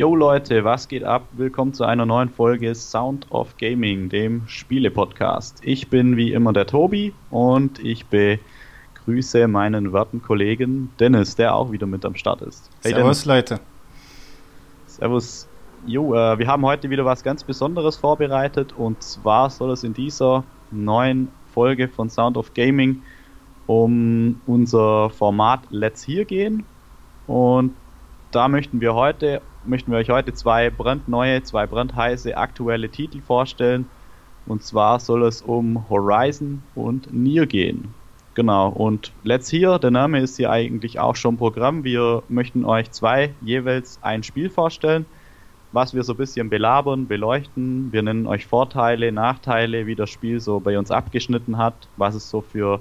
Yo Leute, was geht ab? Willkommen zu einer neuen Folge Sound of Gaming, dem Spiele-Podcast. Ich bin wie immer der Tobi und ich begrüße meinen werten Kollegen Dennis, der auch wieder mit am Start ist. Hey Servus Dennis. Leute. Servus. Jo, äh, wir haben heute wieder was ganz Besonderes vorbereitet und zwar soll es in dieser neuen Folge von Sound of Gaming um unser Format Let's Here gehen. Und da möchten wir heute, möchten wir euch heute zwei brandneue, zwei brandheiße aktuelle Titel vorstellen. Und zwar soll es um Horizon und Nier gehen. Genau, und Let's Hear, der Name ist hier eigentlich auch schon Programm. Wir möchten euch zwei jeweils ein Spiel vorstellen, was wir so ein bisschen belabern, beleuchten. Wir nennen euch Vorteile, Nachteile, wie das Spiel so bei uns abgeschnitten hat, was es so für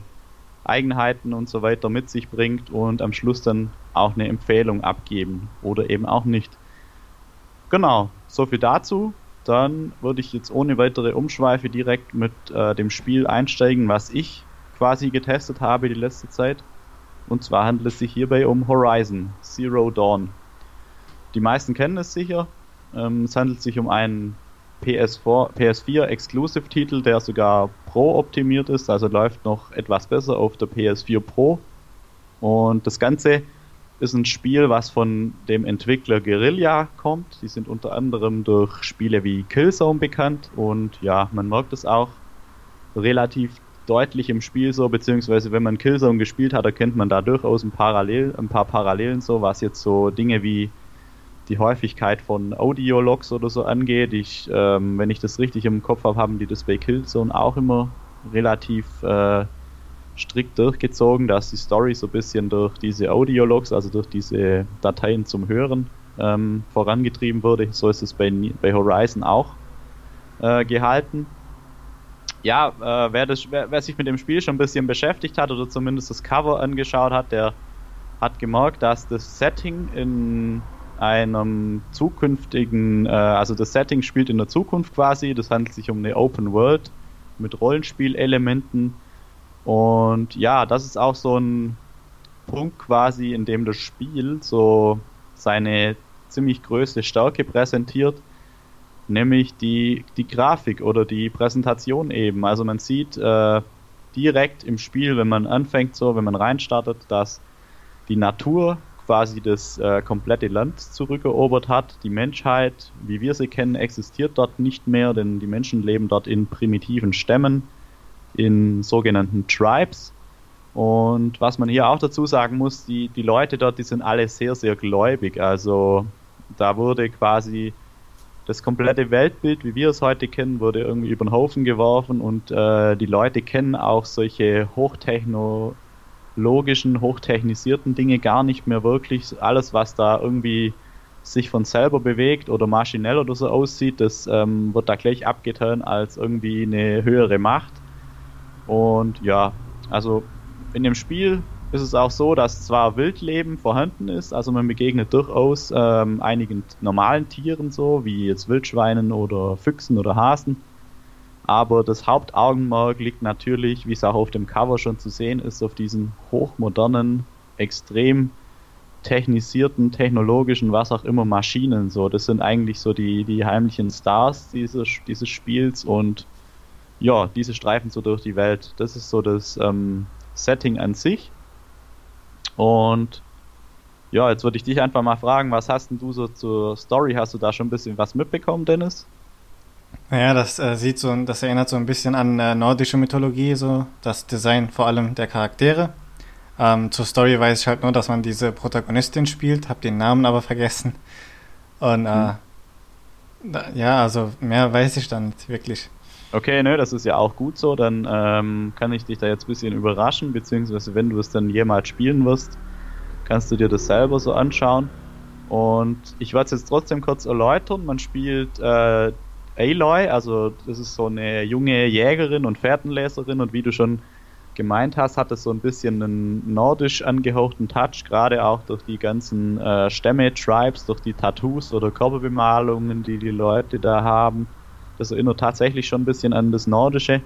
Eigenheiten und so weiter mit sich bringt und am Schluss dann auch eine Empfehlung abgeben oder eben auch nicht. Genau, so viel dazu. Dann würde ich jetzt ohne weitere Umschweife direkt mit äh, dem Spiel einsteigen, was ich quasi getestet habe die letzte Zeit. Und zwar handelt es sich hierbei um Horizon Zero Dawn. Die meisten kennen es sicher. Ähm, es handelt sich um einen PS4, PS4 Exclusive Titel, der sogar Pro optimiert ist, also läuft noch etwas besser auf der PS4 Pro. Und das Ganze ist ein Spiel, was von dem Entwickler Guerilla kommt. Die sind unter anderem durch Spiele wie Killzone bekannt und ja, man merkt es auch relativ deutlich im Spiel so, beziehungsweise wenn man Killzone gespielt hat, erkennt man da durchaus ein, Parallel, ein paar Parallelen so, was jetzt so Dinge wie die Häufigkeit von Audiologs oder so angeht. Ich, ähm, wenn ich das richtig im Kopf habe, haben die das bei Killzone auch immer relativ äh, strikt durchgezogen, dass die Story so ein bisschen durch diese Audiologs, also durch diese Dateien zum Hören, ähm, vorangetrieben wurde. So ist es bei, bei Horizon auch äh, gehalten. Ja, äh, wer, das, wer, wer sich mit dem Spiel schon ein bisschen beschäftigt hat oder zumindest das Cover angeschaut hat, der hat gemerkt, dass das Setting in einem zukünftigen, äh, also das Setting spielt in der Zukunft quasi, das handelt sich um eine Open World mit Rollenspielelementen und ja, das ist auch so ein Punkt quasi, in dem das Spiel so seine ziemlich größte Stärke präsentiert, nämlich die, die Grafik oder die Präsentation eben. Also man sieht äh, direkt im Spiel, wenn man anfängt so, wenn man reinstartet, dass die Natur quasi das äh, komplette Land zurückerobert hat. Die Menschheit, wie wir sie kennen, existiert dort nicht mehr, denn die Menschen leben dort in primitiven Stämmen, in sogenannten Tribes. Und was man hier auch dazu sagen muss, die, die Leute dort, die sind alle sehr, sehr gläubig. Also da wurde quasi das komplette Weltbild, wie wir es heute kennen, wurde irgendwie über den Haufen geworfen und äh, die Leute kennen auch solche Hochtechno logischen, hochtechnisierten Dinge gar nicht mehr wirklich. Alles, was da irgendwie sich von selber bewegt oder maschinell oder so aussieht, das ähm, wird da gleich abgetan als irgendwie eine höhere Macht. Und ja, also in dem Spiel ist es auch so, dass zwar Wildleben vorhanden ist, also man begegnet durchaus ähm, einigen normalen Tieren so, wie jetzt Wildschweinen oder Füchsen oder Hasen, aber das Hauptaugenmerk liegt natürlich, wie es auch auf dem Cover schon zu sehen ist, auf diesen hochmodernen, extrem technisierten, technologischen, was auch immer Maschinen. So, das sind eigentlich so die, die heimlichen Stars dieses, dieses Spiels und ja, diese streifen so durch die Welt. Das ist so das ähm, Setting an sich. Und ja, jetzt würde ich dich einfach mal fragen, was hast denn du so zur Story? Hast du da schon ein bisschen was mitbekommen, Dennis? Naja, das äh, sieht so, das erinnert so ein bisschen an äh, nordische Mythologie, so das Design vor allem der Charaktere. Ähm, zur Story weiß ich halt nur, dass man diese Protagonistin spielt, hab den Namen aber vergessen. Und äh, hm. da, ja, also mehr weiß ich dann nicht wirklich. Okay, nö, das ist ja auch gut so. Dann ähm, kann ich dich da jetzt ein bisschen überraschen, beziehungsweise wenn du es dann jemals spielen wirst, kannst du dir das selber so anschauen. Und ich werde es jetzt trotzdem kurz erläutern. Man spielt äh, Aloy, also das ist so eine junge Jägerin und Fährtenleserin und wie du schon gemeint hast, hat es so ein bisschen einen nordisch angehauchten Touch, gerade auch durch die ganzen äh, Stämme, Tribes, durch die Tattoos oder Körperbemalungen, die die Leute da haben. Das erinnert tatsächlich schon ein bisschen an das Nordische.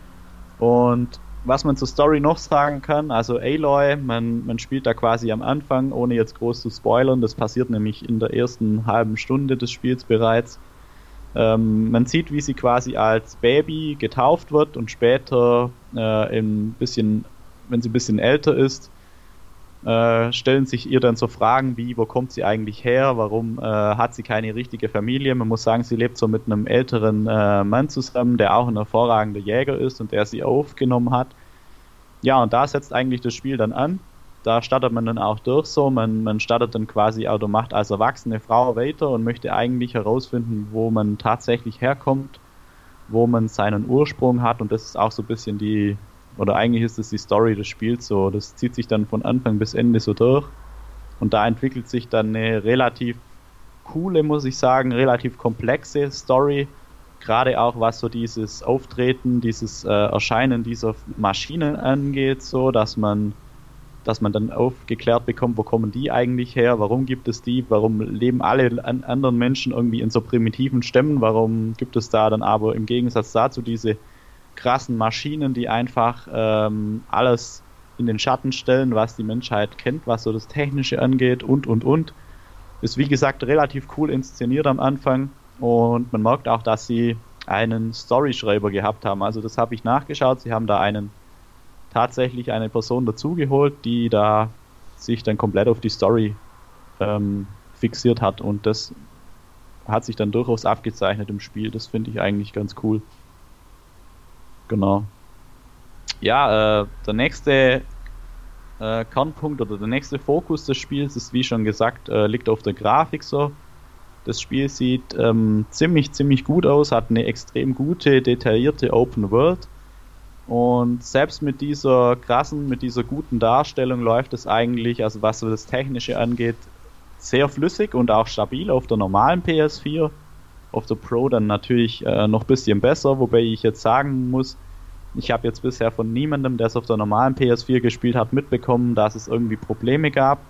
Und was man zur Story noch sagen kann, also Aloy, man, man spielt da quasi am Anfang, ohne jetzt groß zu spoilern, das passiert nämlich in der ersten halben Stunde des Spiels bereits. Ähm, man sieht, wie sie quasi als Baby getauft wird und später äh, ein bisschen, wenn sie ein bisschen älter ist, äh, stellen sich ihr dann so Fragen wie, wo kommt sie eigentlich her, warum äh, hat sie keine richtige Familie. Man muss sagen, sie lebt so mit einem älteren äh, Mann zusammen, der auch ein hervorragender Jäger ist und der sie aufgenommen hat. Ja, und da setzt eigentlich das Spiel dann an. Da startet man dann auch durch so, man, man startet dann quasi oder macht als erwachsene Frau weiter und möchte eigentlich herausfinden, wo man tatsächlich herkommt, wo man seinen Ursprung hat und das ist auch so ein bisschen die, oder eigentlich ist es die Story des Spiels so. Das zieht sich dann von Anfang bis Ende so durch. Und da entwickelt sich dann eine relativ coole, muss ich sagen, relativ komplexe Story. Gerade auch was so dieses Auftreten, dieses äh, Erscheinen dieser Maschinen angeht, so dass man, dass man dann aufgeklärt bekommt, wo kommen die eigentlich her, warum gibt es die, warum leben alle an anderen Menschen irgendwie in so primitiven Stämmen, warum gibt es da dann aber im Gegensatz dazu diese krassen Maschinen, die einfach ähm, alles in den Schatten stellen, was die Menschheit kennt, was so das Technische angeht und und und. Ist wie gesagt relativ cool inszeniert am Anfang und man merkt auch, dass sie einen Storyschreiber gehabt haben. Also das habe ich nachgeschaut. Sie haben da einen tatsächlich eine Person dazugeholt, die da sich dann komplett auf die Story ähm, fixiert hat und das hat sich dann durchaus abgezeichnet im Spiel. Das finde ich eigentlich ganz cool. Genau. Ja, äh, der nächste äh, Kernpunkt oder der nächste Fokus des Spiels ist, wie schon gesagt, äh, liegt auf der Grafik so. Das Spiel sieht ähm, ziemlich, ziemlich gut aus, hat eine extrem gute, detaillierte Open World. Und selbst mit dieser krassen, mit dieser guten Darstellung läuft es eigentlich, also was das Technische angeht, sehr flüssig und auch stabil auf der normalen PS4 auf der Pro dann natürlich äh, noch ein bisschen besser, wobei ich jetzt sagen muss, ich habe jetzt bisher von niemandem, der es auf der normalen PS4 gespielt hat, mitbekommen, dass es irgendwie Probleme gab.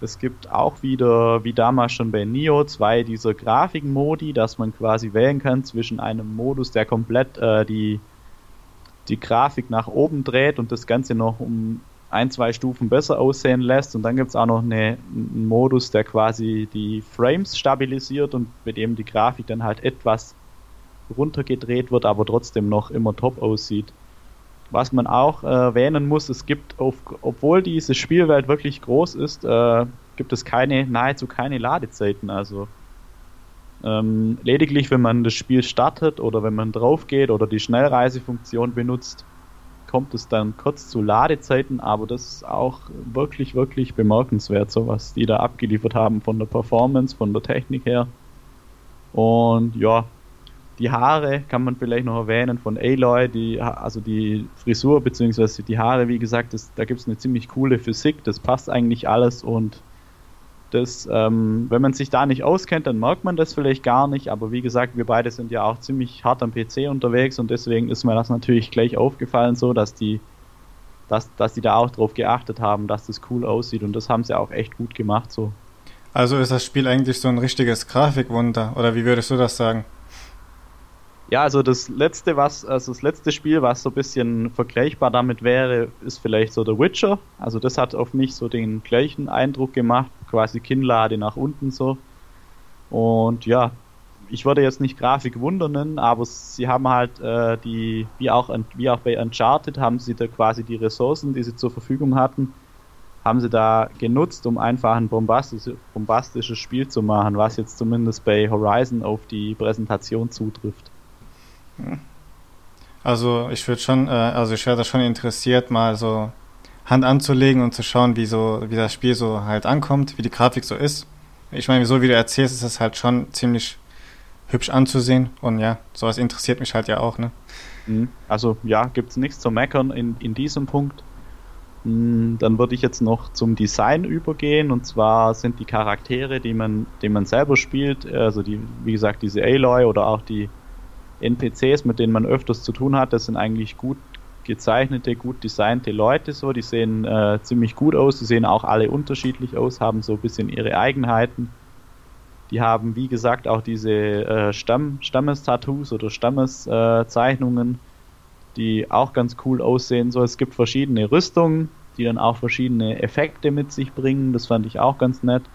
Es gibt auch wieder, wie damals schon bei Nio, zwei dieser Grafikmodi, dass man quasi wählen kann zwischen einem Modus, der komplett äh, die, die Grafik nach oben dreht und das Ganze noch um ein, zwei Stufen besser aussehen lässt. Und dann gibt es auch noch eine, einen Modus, der quasi die Frames stabilisiert und mit dem die Grafik dann halt etwas runtergedreht wird, aber trotzdem noch immer top aussieht. Was man auch äh, erwähnen muss, es gibt, auf, obwohl diese Spielwelt wirklich groß ist, äh, gibt es keine, nahezu keine Ladezeiten. Also ähm, lediglich, wenn man das Spiel startet oder wenn man drauf geht oder die Schnellreisefunktion benutzt, kommt es dann kurz zu Ladezeiten, aber das ist auch wirklich, wirklich bemerkenswert, so was die da abgeliefert haben von der Performance, von der Technik her. Und ja, die Haare kann man vielleicht noch erwähnen von Aloy, die, also die Frisur bzw. die Haare, wie gesagt, das, da gibt es eine ziemlich coole Physik, das passt eigentlich alles und das, ähm, wenn man sich da nicht auskennt, dann merkt man das vielleicht gar nicht, aber wie gesagt, wir beide sind ja auch ziemlich hart am PC unterwegs und deswegen ist mir das natürlich gleich aufgefallen, so dass die, dass, dass die da auch drauf geachtet haben, dass das cool aussieht und das haben sie auch echt gut gemacht so. Also ist das Spiel eigentlich so ein richtiges Grafikwunder oder wie würdest du das sagen? Ja, also das letzte, was, also das letzte Spiel, was so ein bisschen vergleichbar damit wäre, ist vielleicht so The Witcher. Also das hat auf mich so den gleichen Eindruck gemacht, quasi Kinnlade nach unten so. Und ja, ich würde jetzt nicht Grafik wundern, aber sie haben halt äh, die, wie auch, wie auch bei Uncharted, haben sie da quasi die Ressourcen, die sie zur Verfügung hatten, haben sie da genutzt, um einfach ein bombastisches, bombastisches Spiel zu machen, was jetzt zumindest bei Horizon auf die Präsentation zutrifft. Also ich würde schon, äh, also ich wäre da schon interessiert, mal so Hand anzulegen und zu schauen, wie so, wie das Spiel so halt ankommt, wie die Grafik so ist. Ich meine, so wie du erzählst, ist das halt schon ziemlich hübsch anzusehen und ja, sowas interessiert mich halt ja auch, ne? Mhm. Also ja, gibt es nichts zu meckern in, in diesem Punkt. Mhm, dann würde ich jetzt noch zum Design übergehen und zwar sind die Charaktere, die man, die man selber spielt, also die, wie gesagt, diese Aloy oder auch die NPCs, mit denen man öfters zu tun hat, das sind eigentlich gut gezeichnete, gut designte Leute so, die sehen äh, ziemlich gut aus, die sehen auch alle unterschiedlich aus, haben so ein bisschen ihre Eigenheiten. Die haben, wie gesagt, auch diese äh, Stamm, Stammestattoos oder Stammeszeichnungen, äh, die auch ganz cool aussehen. So, es gibt verschiedene Rüstungen, die dann auch verschiedene Effekte mit sich bringen. Das fand ich auch ganz nett.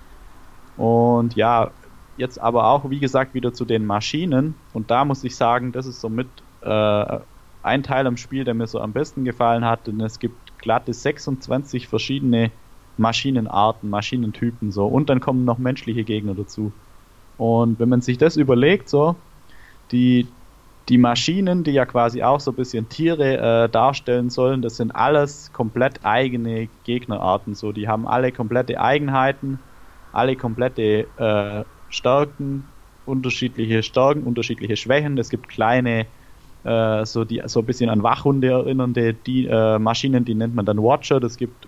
Und ja, jetzt aber auch, wie gesagt, wieder zu den Maschinen. Und da muss ich sagen, das ist somit äh, ein Teil am Spiel, der mir so am besten gefallen hat. Denn es gibt glatte 26 verschiedene Maschinenarten, Maschinentypen so. Und dann kommen noch menschliche Gegner dazu. Und wenn man sich das überlegt, so, die, die Maschinen, die ja quasi auch so ein bisschen Tiere äh, darstellen sollen, das sind alles komplett eigene Gegnerarten. So, die haben alle komplette Eigenheiten, alle komplette äh, Stärken, unterschiedliche Stärken, unterschiedliche Schwächen. Es gibt kleine, äh, so die so ein bisschen an Wachhunde erinnernde die, äh, Maschinen, die nennt man dann Watcher. Das gibt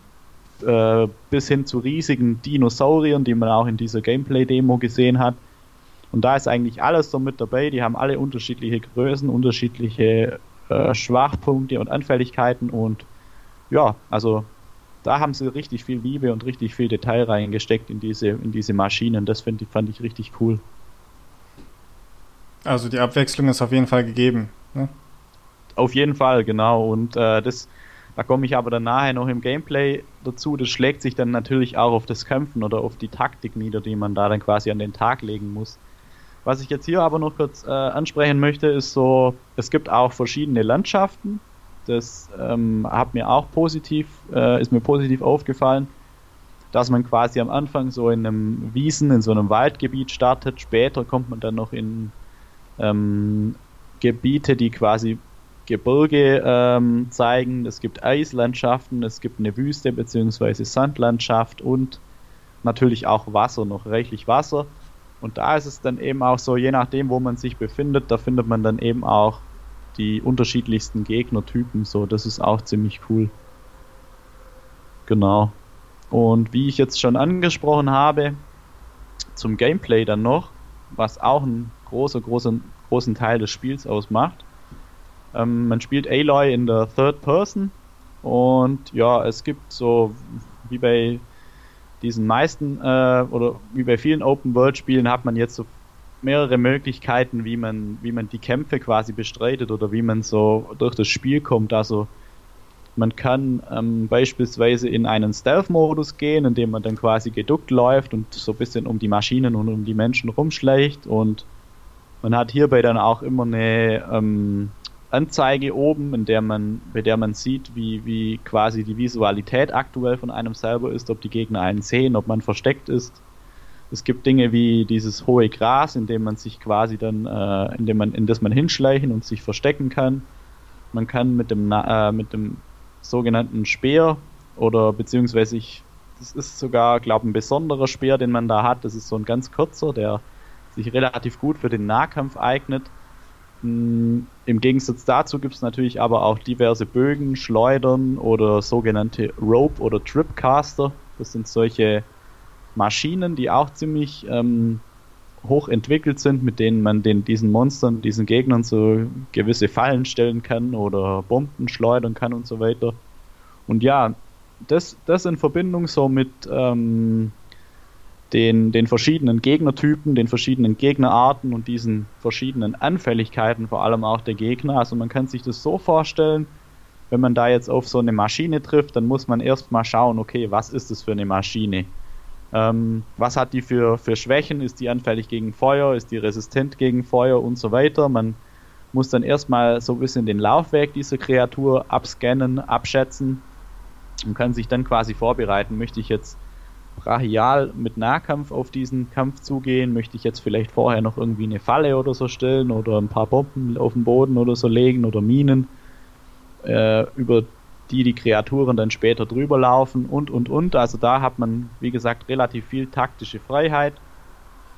äh, bis hin zu riesigen Dinosauriern, die man auch in dieser Gameplay-Demo gesehen hat. Und da ist eigentlich alles so mit dabei. Die haben alle unterschiedliche Größen, unterschiedliche äh, Schwachpunkte und Anfälligkeiten und ja, also da haben sie richtig viel Liebe und richtig viel Detail reingesteckt in diese, in diese Maschinen. Das find, fand ich richtig cool. Also die Abwechslung ist auf jeden Fall gegeben. Ne? Auf jeden Fall, genau. Und äh, das, da komme ich aber dann nachher noch im Gameplay dazu. Das schlägt sich dann natürlich auch auf das Kämpfen oder auf die Taktik nieder, die man da dann quasi an den Tag legen muss. Was ich jetzt hier aber noch kurz äh, ansprechen möchte, ist so, es gibt auch verschiedene Landschaften. Das ähm, hat mir auch positiv, äh, ist mir positiv aufgefallen, dass man quasi am Anfang so in einem Wiesen, in so einem Waldgebiet startet. Später kommt man dann noch in ähm, Gebiete, die quasi Gebirge ähm, zeigen. Es gibt Eislandschaften, es gibt eine Wüste bzw. Sandlandschaft und natürlich auch Wasser, noch reichlich Wasser. Und da ist es dann eben auch so, je nachdem, wo man sich befindet, da findet man dann eben auch die unterschiedlichsten Gegnertypen. So, das ist auch ziemlich cool. Genau. Und wie ich jetzt schon angesprochen habe, zum Gameplay dann noch, was auch einen großer, großen, großen Teil des Spiels ausmacht. Ähm, man spielt Aloy in der Third Person und ja, es gibt so wie bei diesen meisten äh, oder wie bei vielen Open-World-Spielen hat man jetzt so mehrere Möglichkeiten, wie man, wie man die Kämpfe quasi bestreitet oder wie man so durch das Spiel kommt. Also man kann ähm, beispielsweise in einen Stealth-Modus gehen, in dem man dann quasi geduckt läuft und so ein bisschen um die Maschinen und um die Menschen rumschleicht und man hat hierbei dann auch immer eine ähm, Anzeige oben, in der man, bei der man sieht, wie, wie quasi die Visualität aktuell von einem selber ist, ob die Gegner einen sehen, ob man versteckt ist. Es gibt Dinge wie dieses hohe Gras, in dem man sich quasi dann, äh, in dem man, in das man hinschleichen und sich verstecken kann. Man kann mit dem, äh, mit dem sogenannten Speer oder beziehungsweise ich, das ist sogar, glaube ich, ein besonderer Speer, den man da hat. Das ist so ein ganz kurzer, der sich relativ gut für den Nahkampf eignet hm, Im Gegensatz dazu gibt es natürlich aber auch diverse Bögen, Schleudern oder sogenannte Rope- oder Tripcaster. Das sind solche Maschinen, die auch ziemlich ähm, hoch entwickelt sind, mit denen man den, diesen Monstern, diesen Gegnern so gewisse Fallen stellen kann oder Bomben schleudern kann und so weiter. Und ja, das, das in Verbindung so mit ähm, den, den verschiedenen Gegnertypen, den verschiedenen Gegnerarten und diesen verschiedenen Anfälligkeiten vor allem auch der Gegner. Also man kann sich das so vorstellen, wenn man da jetzt auf so eine Maschine trifft, dann muss man erstmal schauen, okay, was ist das für eine Maschine? Ähm, was hat die für, für Schwächen? Ist die anfällig gegen Feuer? Ist die resistent gegen Feuer und so weiter? Man muss dann erstmal so ein bisschen den Laufweg dieser Kreatur abscannen, abschätzen und kann sich dann quasi vorbereiten. Möchte ich jetzt brachial mit Nahkampf auf diesen Kampf zugehen? Möchte ich jetzt vielleicht vorher noch irgendwie eine Falle oder so stellen oder ein paar Bomben auf den Boden oder so legen oder Minen, äh, über die die Kreaturen dann später drüber laufen und und und. Also da hat man, wie gesagt, relativ viel taktische Freiheit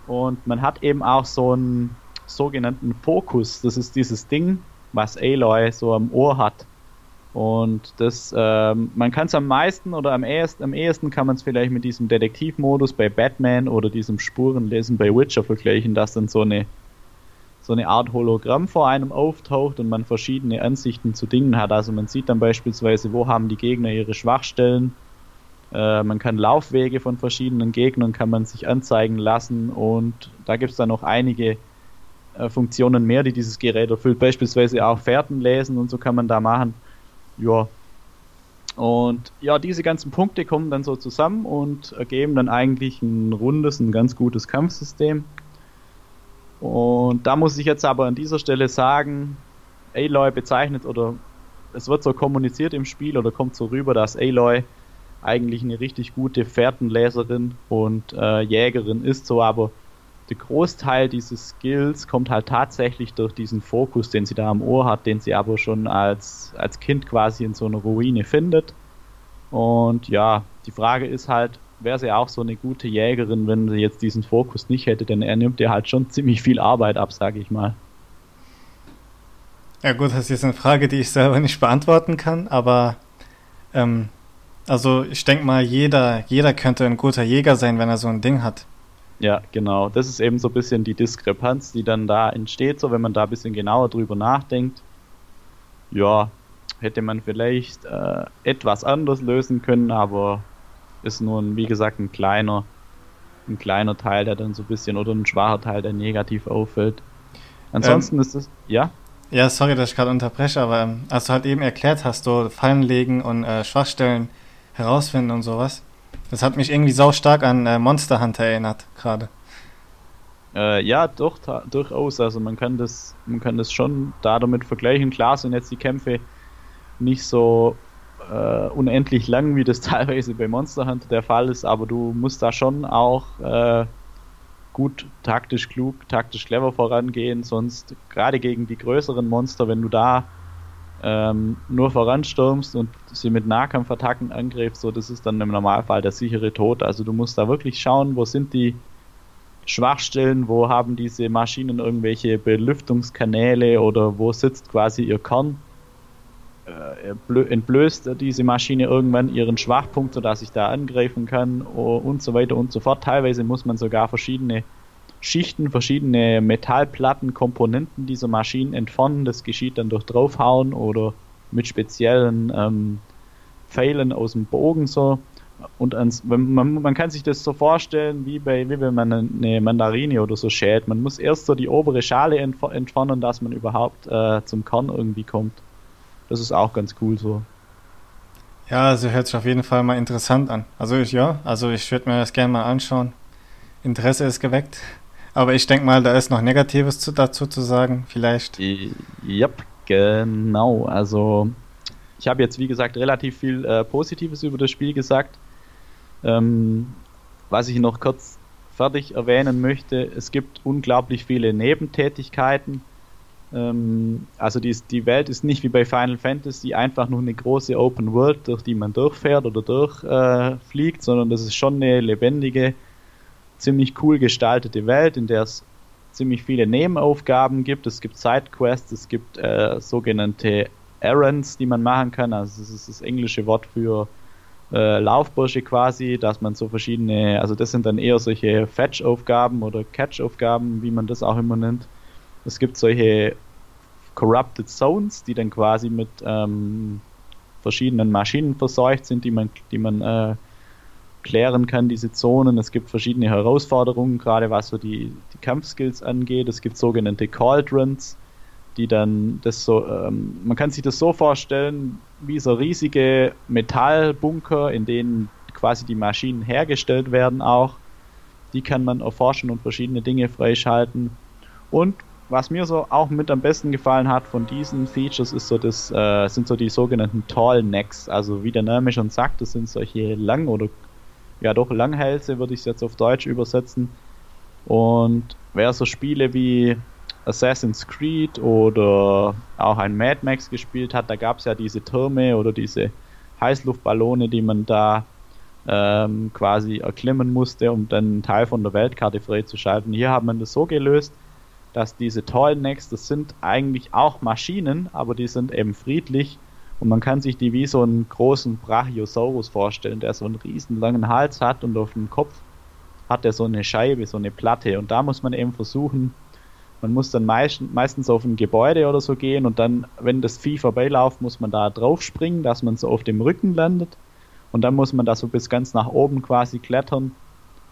und man hat eben auch so einen sogenannten Fokus. Das ist dieses Ding, was Aloy so am Ohr hat und das, ähm, man kann es am meisten oder am ehesten, am ehesten kann man es vielleicht mit diesem Detektivmodus bei Batman oder diesem Spurenlesen bei Witcher vergleichen, dass dann so eine so eine Art Hologramm vor einem auftaucht und man verschiedene Ansichten zu Dingen hat. Also man sieht dann beispielsweise, wo haben die Gegner ihre Schwachstellen. Äh, man kann Laufwege von verschiedenen Gegnern kann man sich anzeigen lassen und da gibt es dann noch einige äh, Funktionen mehr, die dieses Gerät erfüllt. Beispielsweise auch Fährten lesen und so kann man da machen. Ja. Und ja, diese ganzen Punkte kommen dann so zusammen und ergeben dann eigentlich ein rundes, ein ganz gutes Kampfsystem. Und da muss ich jetzt aber an dieser Stelle sagen, Aloy bezeichnet oder es wird so kommuniziert im Spiel oder kommt so rüber, dass Aloy eigentlich eine richtig gute Fährtenleserin und äh, Jägerin ist, so aber der Großteil dieses Skills kommt halt tatsächlich durch diesen Fokus, den sie da am Ohr hat, den sie aber schon als, als Kind quasi in so einer Ruine findet. Und ja, die Frage ist halt, wäre sie auch so eine gute Jägerin, wenn sie jetzt diesen Fokus nicht hätte, denn er nimmt ihr halt schon ziemlich viel Arbeit ab, sage ich mal. Ja gut, das ist jetzt eine Frage, die ich selber nicht beantworten kann, aber ähm, also ich denke mal, jeder, jeder könnte ein guter Jäger sein, wenn er so ein Ding hat. Ja, genau. Das ist eben so ein bisschen die Diskrepanz, die dann da entsteht, so wenn man da ein bisschen genauer drüber nachdenkt. Ja, hätte man vielleicht äh, etwas anders lösen können, aber ist nur, ein, wie gesagt, ein kleiner, ein kleiner Teil, der dann so ein bisschen, oder ein schwacher Teil, der negativ auffällt. Ansonsten ähm, ist es, ja? Ja, sorry, dass ich gerade unterbreche, aber ähm, als du halt eben erklärt hast, so Fallen legen und äh, Schwachstellen herausfinden und sowas, das hat mich irgendwie sau stark an äh, Monster Hunter erinnert, gerade. Äh, ja, doch, durchaus. Also man kann das, man kann das schon da damit vergleichen. Klar sind jetzt die Kämpfe nicht so äh, unendlich lang, wie das teilweise bei Monster Hunter der Fall ist, aber du musst da schon auch äh, gut taktisch klug, taktisch clever vorangehen, sonst gerade gegen die größeren Monster, wenn du da ähm, nur voranstürmst und sie mit Nahkampfattacken angreifst, so das ist dann im Normalfall der sichere Tod. Also du musst da wirklich schauen, wo sind die Schwachstellen, wo haben diese Maschinen irgendwelche Belüftungskanäle oder wo sitzt quasi ihr Kern. Äh, entblößt diese Maschine irgendwann ihren Schwachpunkt, sodass ich da angreifen kann und so weiter und so fort. Teilweise muss man sogar verschiedene Schichten, verschiedene Metallplatten, Komponenten dieser Maschinen entfernen. Das geschieht dann durch draufhauen oder mit speziellen ähm, Pfeilen aus dem Bogen so. Und man, kann sich das so vorstellen, wie wenn man eine Mandarine oder so schält. Man muss erst so die obere Schale entfernen, dass man überhaupt äh, zum Kern irgendwie kommt. Das ist auch ganz cool so. Ja, also hört sich auf jeden Fall mal interessant an. Also ich, ja, also ich würde mir das gerne mal anschauen. Interesse ist geweckt. Aber ich denke mal, da ist noch Negatives zu, dazu zu sagen, vielleicht. Ja, genau. Also, ich habe jetzt, wie gesagt, relativ viel äh, Positives über das Spiel gesagt. Ähm, was ich noch kurz fertig erwähnen möchte, es gibt unglaublich viele Nebentätigkeiten. Ähm, also die, die Welt ist nicht wie bei Final Fantasy einfach nur eine große Open World, durch die man durchfährt oder durchfliegt, äh, sondern das ist schon eine lebendige ziemlich cool gestaltete Welt, in der es ziemlich viele Nebenaufgaben gibt. Es gibt Sidequests, es gibt äh, sogenannte Errands, die man machen kann. Also das ist das englische Wort für äh, Laufbursche quasi, dass man so verschiedene, also das sind dann eher solche Fetch-Aufgaben oder Catch-Aufgaben, wie man das auch immer nennt. Es gibt solche Corrupted Zones, die dann quasi mit ähm, verschiedenen Maschinen verseucht sind, die man, die man äh, klären kann, diese Zonen. Es gibt verschiedene Herausforderungen, gerade was so die, die Kampfskills angeht. Es gibt sogenannte Cauldrons, die dann das so, ähm, man kann sich das so vorstellen, wie so riesige Metallbunker, in denen quasi die Maschinen hergestellt werden auch. Die kann man erforschen und verschiedene Dinge freischalten. Und was mir so auch mit am besten gefallen hat von diesen Features ist so das, äh, sind so die sogenannten Tall Necks. Also wie der Name schon sagt, das sind solche lang oder ja doch Langhälse, würde ich es jetzt auf Deutsch übersetzen. Und wer so Spiele wie Assassin's Creed oder auch ein Mad Max gespielt hat, da gab es ja diese Türme oder diese Heißluftballone, die man da ähm, quasi erklimmen musste, um dann einen Teil von der Weltkarte freizuschalten. Hier hat man das so gelöst, dass diese Tallnecks, das sind eigentlich auch Maschinen, aber die sind eben friedlich und man kann sich die wie so einen großen Brachiosaurus vorstellen, der so einen riesen langen Hals hat und auf dem Kopf hat er so eine Scheibe, so eine Platte. Und da muss man eben versuchen, man muss dann meist, meistens auf ein Gebäude oder so gehen und dann, wenn das Vieh vorbeilauft, muss man da drauf springen, dass man so auf dem Rücken landet. Und dann muss man da so bis ganz nach oben quasi klettern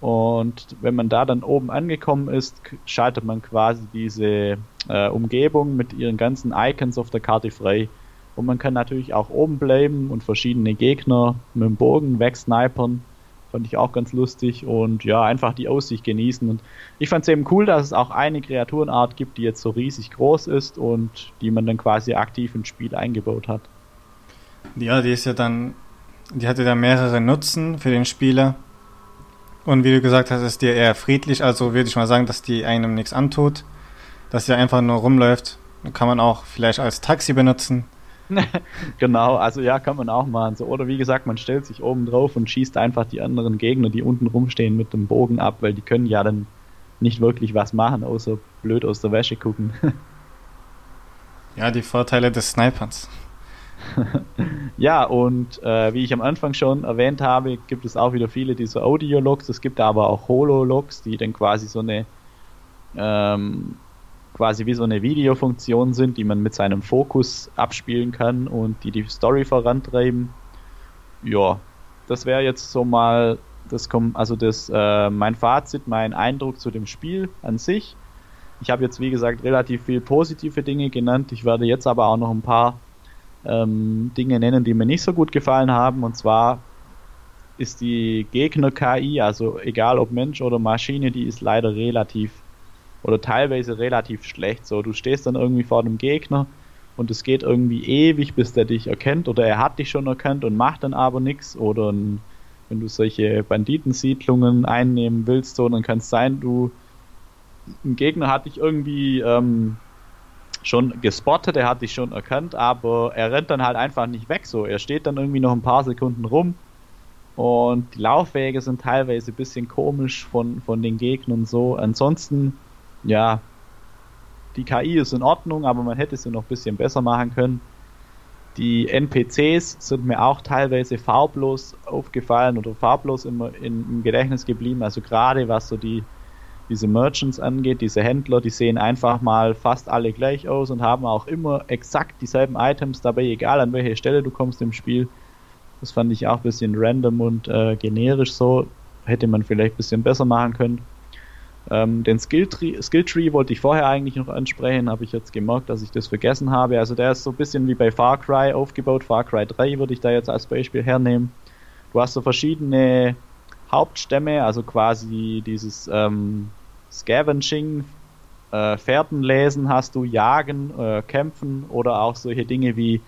Und wenn man da dann oben angekommen ist, schaltet man quasi diese äh, Umgebung mit ihren ganzen Icons auf der Karte frei. Und man kann natürlich auch oben bleiben und verschiedene Gegner mit dem Bogen wegsnipern. Fand ich auch ganz lustig und ja, einfach die Aussicht genießen. Und ich fand es eben cool, dass es auch eine Kreaturenart gibt, die jetzt so riesig groß ist und die man dann quasi aktiv ins Spiel eingebaut hat. Ja, die ist ja dann, die hatte da mehrere Nutzen für den Spieler. Und wie du gesagt hast, ist die eher friedlich, also würde ich mal sagen, dass die einem nichts antut, dass sie einfach nur rumläuft. Kann man auch vielleicht als Taxi benutzen. genau, also ja, kann man auch machen. So, oder wie gesagt, man stellt sich oben drauf und schießt einfach die anderen Gegner, die unten rumstehen, mit dem Bogen ab, weil die können ja dann nicht wirklich was machen, außer blöd aus der Wäsche gucken. ja, die Vorteile des Snipers. ja, und äh, wie ich am Anfang schon erwähnt habe, gibt es auch wieder viele dieser Audio-Logs. Es gibt aber auch Holo-Logs, die dann quasi so eine ähm, quasi wie so eine Videofunktion sind, die man mit seinem Fokus abspielen kann und die die Story vorantreiben. Ja, das wäre jetzt so mal das kommt also das äh, mein Fazit, mein Eindruck zu dem Spiel an sich. Ich habe jetzt wie gesagt relativ viel positive Dinge genannt. Ich werde jetzt aber auch noch ein paar ähm, Dinge nennen, die mir nicht so gut gefallen haben. Und zwar ist die Gegner-KI, also egal ob Mensch oder Maschine, die ist leider relativ oder teilweise relativ schlecht. So, du stehst dann irgendwie vor einem Gegner und es geht irgendwie ewig, bis der dich erkennt oder er hat dich schon erkannt und macht dann aber nichts oder ein, wenn du solche Banditensiedlungen einnehmen willst, so, dann kann es sein, du ein Gegner hat dich irgendwie ähm, schon gespottet, er hat dich schon erkannt, aber er rennt dann halt einfach nicht weg so. Er steht dann irgendwie noch ein paar Sekunden rum und die Laufwege sind teilweise ein bisschen komisch von, von den Gegnern so. Ansonsten ja, die KI ist in Ordnung, aber man hätte sie noch ein bisschen besser machen können. Die NPCs sind mir auch teilweise farblos aufgefallen oder farblos immer in, im Gedächtnis geblieben. Also gerade was so die diese Merchants angeht, diese Händler, die sehen einfach mal fast alle gleich aus und haben auch immer exakt dieselben Items dabei, egal an welche Stelle du kommst im Spiel. Das fand ich auch ein bisschen random und äh, generisch so. Hätte man vielleicht ein bisschen besser machen können. Ähm, den Skilltree, Skilltree wollte ich vorher eigentlich noch ansprechen, habe ich jetzt gemerkt, dass ich das vergessen habe. Also der ist so ein bisschen wie bei Far Cry aufgebaut. Far Cry 3 würde ich da jetzt als Beispiel hernehmen. Du hast so verschiedene Hauptstämme, also quasi dieses ähm, Scavenging, äh, Pferden lesen hast du, Jagen, äh, Kämpfen oder auch solche Dinge wie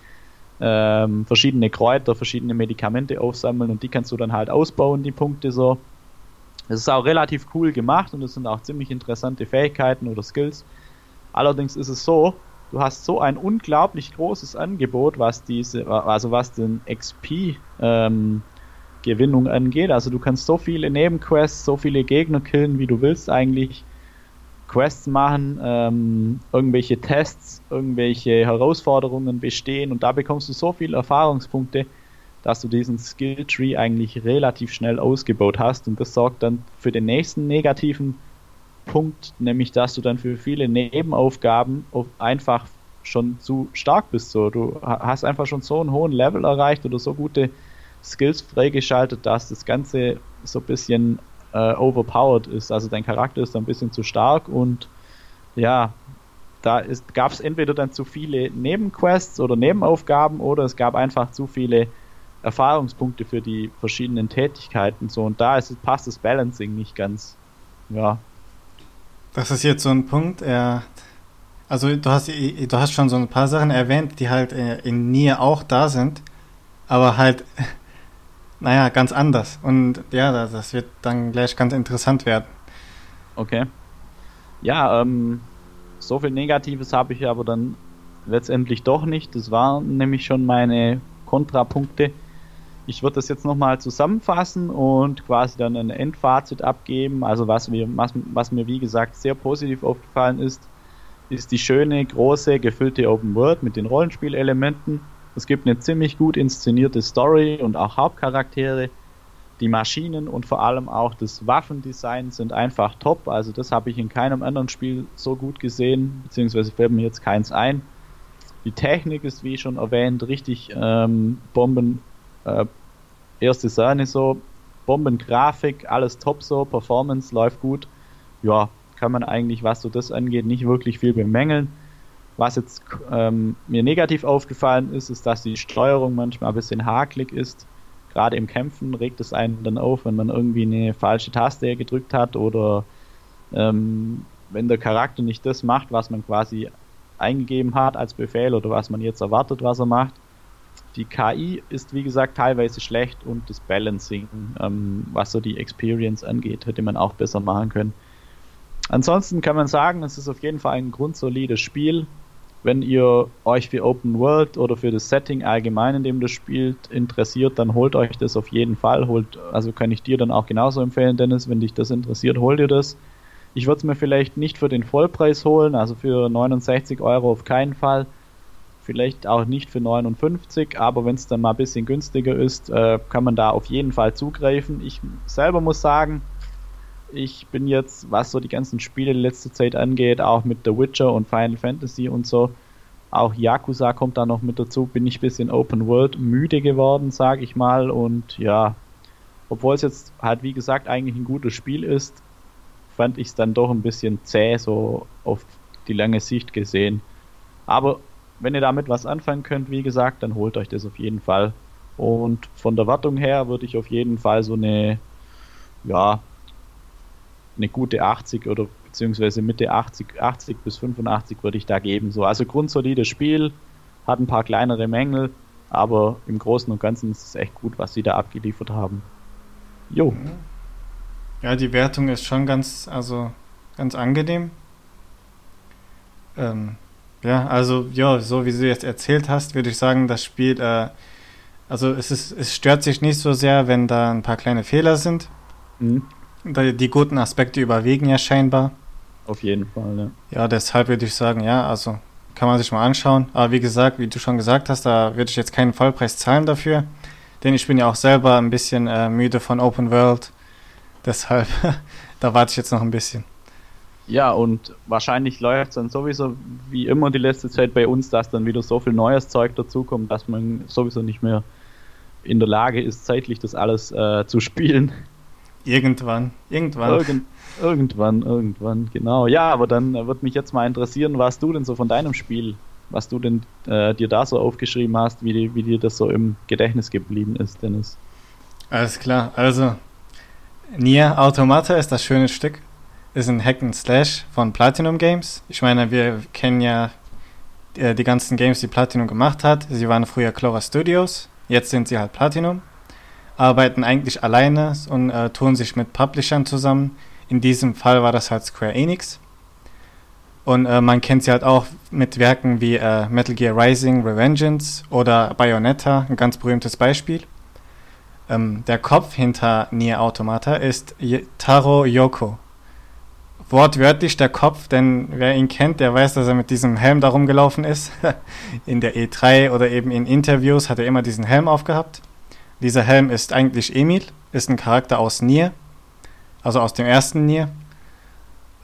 ähm, verschiedene Kräuter, verschiedene Medikamente aufsammeln und die kannst du dann halt ausbauen, die Punkte so. Es ist auch relativ cool gemacht und es sind auch ziemlich interessante Fähigkeiten oder Skills. Allerdings ist es so, du hast so ein unglaublich großes Angebot, was diese, also was den XP ähm, Gewinnung angeht. Also du kannst so viele Nebenquests, so viele Gegner killen, wie du willst eigentlich. Quests machen, ähm, irgendwelche Tests, irgendwelche Herausforderungen bestehen und da bekommst du so viele Erfahrungspunkte, dass du diesen Skilltree eigentlich relativ schnell ausgebaut hast und das sorgt dann für den nächsten negativen Punkt, nämlich dass du dann für viele Nebenaufgaben einfach schon zu stark bist. So, du hast einfach schon so einen hohen Level erreicht oder so gute Skills freigeschaltet, dass das Ganze so ein bisschen äh, overpowered ist. Also dein Charakter ist ein bisschen zu stark und ja, da gab es entweder dann zu viele Nebenquests oder Nebenaufgaben oder es gab einfach zu viele Erfahrungspunkte für die verschiedenen Tätigkeiten so und da ist, passt das Balancing nicht ganz. Ja. Das ist jetzt so ein Punkt, er also du hast du hast schon so ein paar Sachen erwähnt, die halt äh, in Nier auch da sind, aber halt naja, ganz anders. Und ja, das wird dann gleich ganz interessant werden. Okay. Ja, ähm, so viel Negatives habe ich aber dann letztendlich doch nicht. Das waren nämlich schon meine Kontrapunkte. Ich würde das jetzt nochmal zusammenfassen und quasi dann ein Endfazit abgeben. Also was mir, was, was mir wie gesagt sehr positiv aufgefallen ist, ist die schöne, große, gefüllte Open World mit den Rollenspielelementen. Es gibt eine ziemlich gut inszenierte Story und auch Hauptcharaktere. Die Maschinen und vor allem auch das Waffendesign sind einfach top. Also das habe ich in keinem anderen Spiel so gut gesehen, beziehungsweise fällt mir jetzt keins ein. Die Technik ist, wie schon erwähnt, richtig ähm, Bomben äh, erste Sahne so. Bombengrafik, alles top so, Performance läuft gut. Ja, kann man eigentlich, was so das angeht, nicht wirklich viel bemängeln. Was jetzt ähm, mir negativ aufgefallen ist, ist, dass die Steuerung manchmal ein bisschen hakelig ist. Gerade im Kämpfen regt es einen dann auf, wenn man irgendwie eine falsche Taste gedrückt hat oder ähm, wenn der Charakter nicht das macht, was man quasi eingegeben hat als Befehl oder was man jetzt erwartet, was er macht. Die KI ist wie gesagt teilweise schlecht und das Balancing, ähm, was so die Experience angeht, hätte man auch besser machen können. Ansonsten kann man sagen, es ist auf jeden Fall ein grundsolides Spiel. Wenn ihr euch für Open World oder für das Setting allgemein, in dem das spielt, interessiert, dann holt euch das auf jeden Fall. Holt, also kann ich dir dann auch genauso empfehlen, Dennis, wenn dich das interessiert, hol dir das. Ich würde es mir vielleicht nicht für den Vollpreis holen, also für 69 Euro auf keinen Fall. Vielleicht auch nicht für 59, aber wenn es dann mal ein bisschen günstiger ist, äh, kann man da auf jeden Fall zugreifen. Ich selber muss sagen, ich bin jetzt, was so die ganzen Spiele letzte Zeit angeht, auch mit The Witcher und Final Fantasy und so, auch Yakuza kommt da noch mit dazu, bin ich ein bisschen Open World müde geworden, sag ich mal. Und ja, obwohl es jetzt halt wie gesagt eigentlich ein gutes Spiel ist, fand ich es dann doch ein bisschen zäh, so auf die lange Sicht gesehen. Aber wenn ihr damit was anfangen könnt, wie gesagt, dann holt euch das auf jeden Fall. Und von der Wartung her würde ich auf jeden Fall so eine, ja, eine gute 80 oder beziehungsweise Mitte 80, 80 bis 85 würde ich da geben. So, also grundsolides Spiel, hat ein paar kleinere Mängel, aber im Großen und Ganzen ist es echt gut, was sie da abgeliefert haben. Jo. Ja, die Wertung ist schon ganz, also ganz angenehm. Ähm, ja, also ja, so wie du jetzt erzählt hast, würde ich sagen, das Spiel, äh, also es ist, es stört sich nicht so sehr, wenn da ein paar kleine Fehler sind. Mhm. Die guten Aspekte überwiegen ja scheinbar. Auf jeden Fall, ja. Ja, deshalb würde ich sagen, ja, also kann man sich mal anschauen. Aber wie gesagt, wie du schon gesagt hast, da würde ich jetzt keinen Vollpreis zahlen dafür. Denn ich bin ja auch selber ein bisschen äh, müde von Open World. Deshalb, da warte ich jetzt noch ein bisschen. Ja, und wahrscheinlich läuft es dann sowieso wie immer die letzte Zeit bei uns, dass dann wieder so viel neues Zeug dazukommt, dass man sowieso nicht mehr in der Lage ist, zeitlich das alles äh, zu spielen. Irgendwann, irgendwann. Irgend, irgendwann, irgendwann, genau. Ja, aber dann äh, würde mich jetzt mal interessieren, was du denn so von deinem Spiel, was du denn äh, dir da so aufgeschrieben hast, wie, wie dir das so im Gedächtnis geblieben ist, Dennis. Alles klar, also Nier Automata ist das schöne Stück. Ist ein Hack and Slash von Platinum Games. Ich meine, wir kennen ja äh, die ganzen Games, die Platinum gemacht hat. Sie waren früher Clora Studios, jetzt sind sie halt Platinum arbeiten eigentlich alleine und äh, tun sich mit Publishern zusammen. In diesem Fall war das halt Square Enix. Und äh, man kennt sie halt auch mit Werken wie äh, Metal Gear Rising, Revengeance oder Bayonetta, ein ganz berühmtes Beispiel. Ähm, der Kopf hinter Nier Automata ist Taro Yoko. Wortwörtlich der Kopf, denn wer ihn kennt, der weiß, dass er mit diesem Helm darum gelaufen ist. in der E3 oder eben in Interviews hat er immer diesen Helm aufgehabt. Dieser Helm ist eigentlich Emil, ist ein Charakter aus Nier, also aus dem ersten Nier.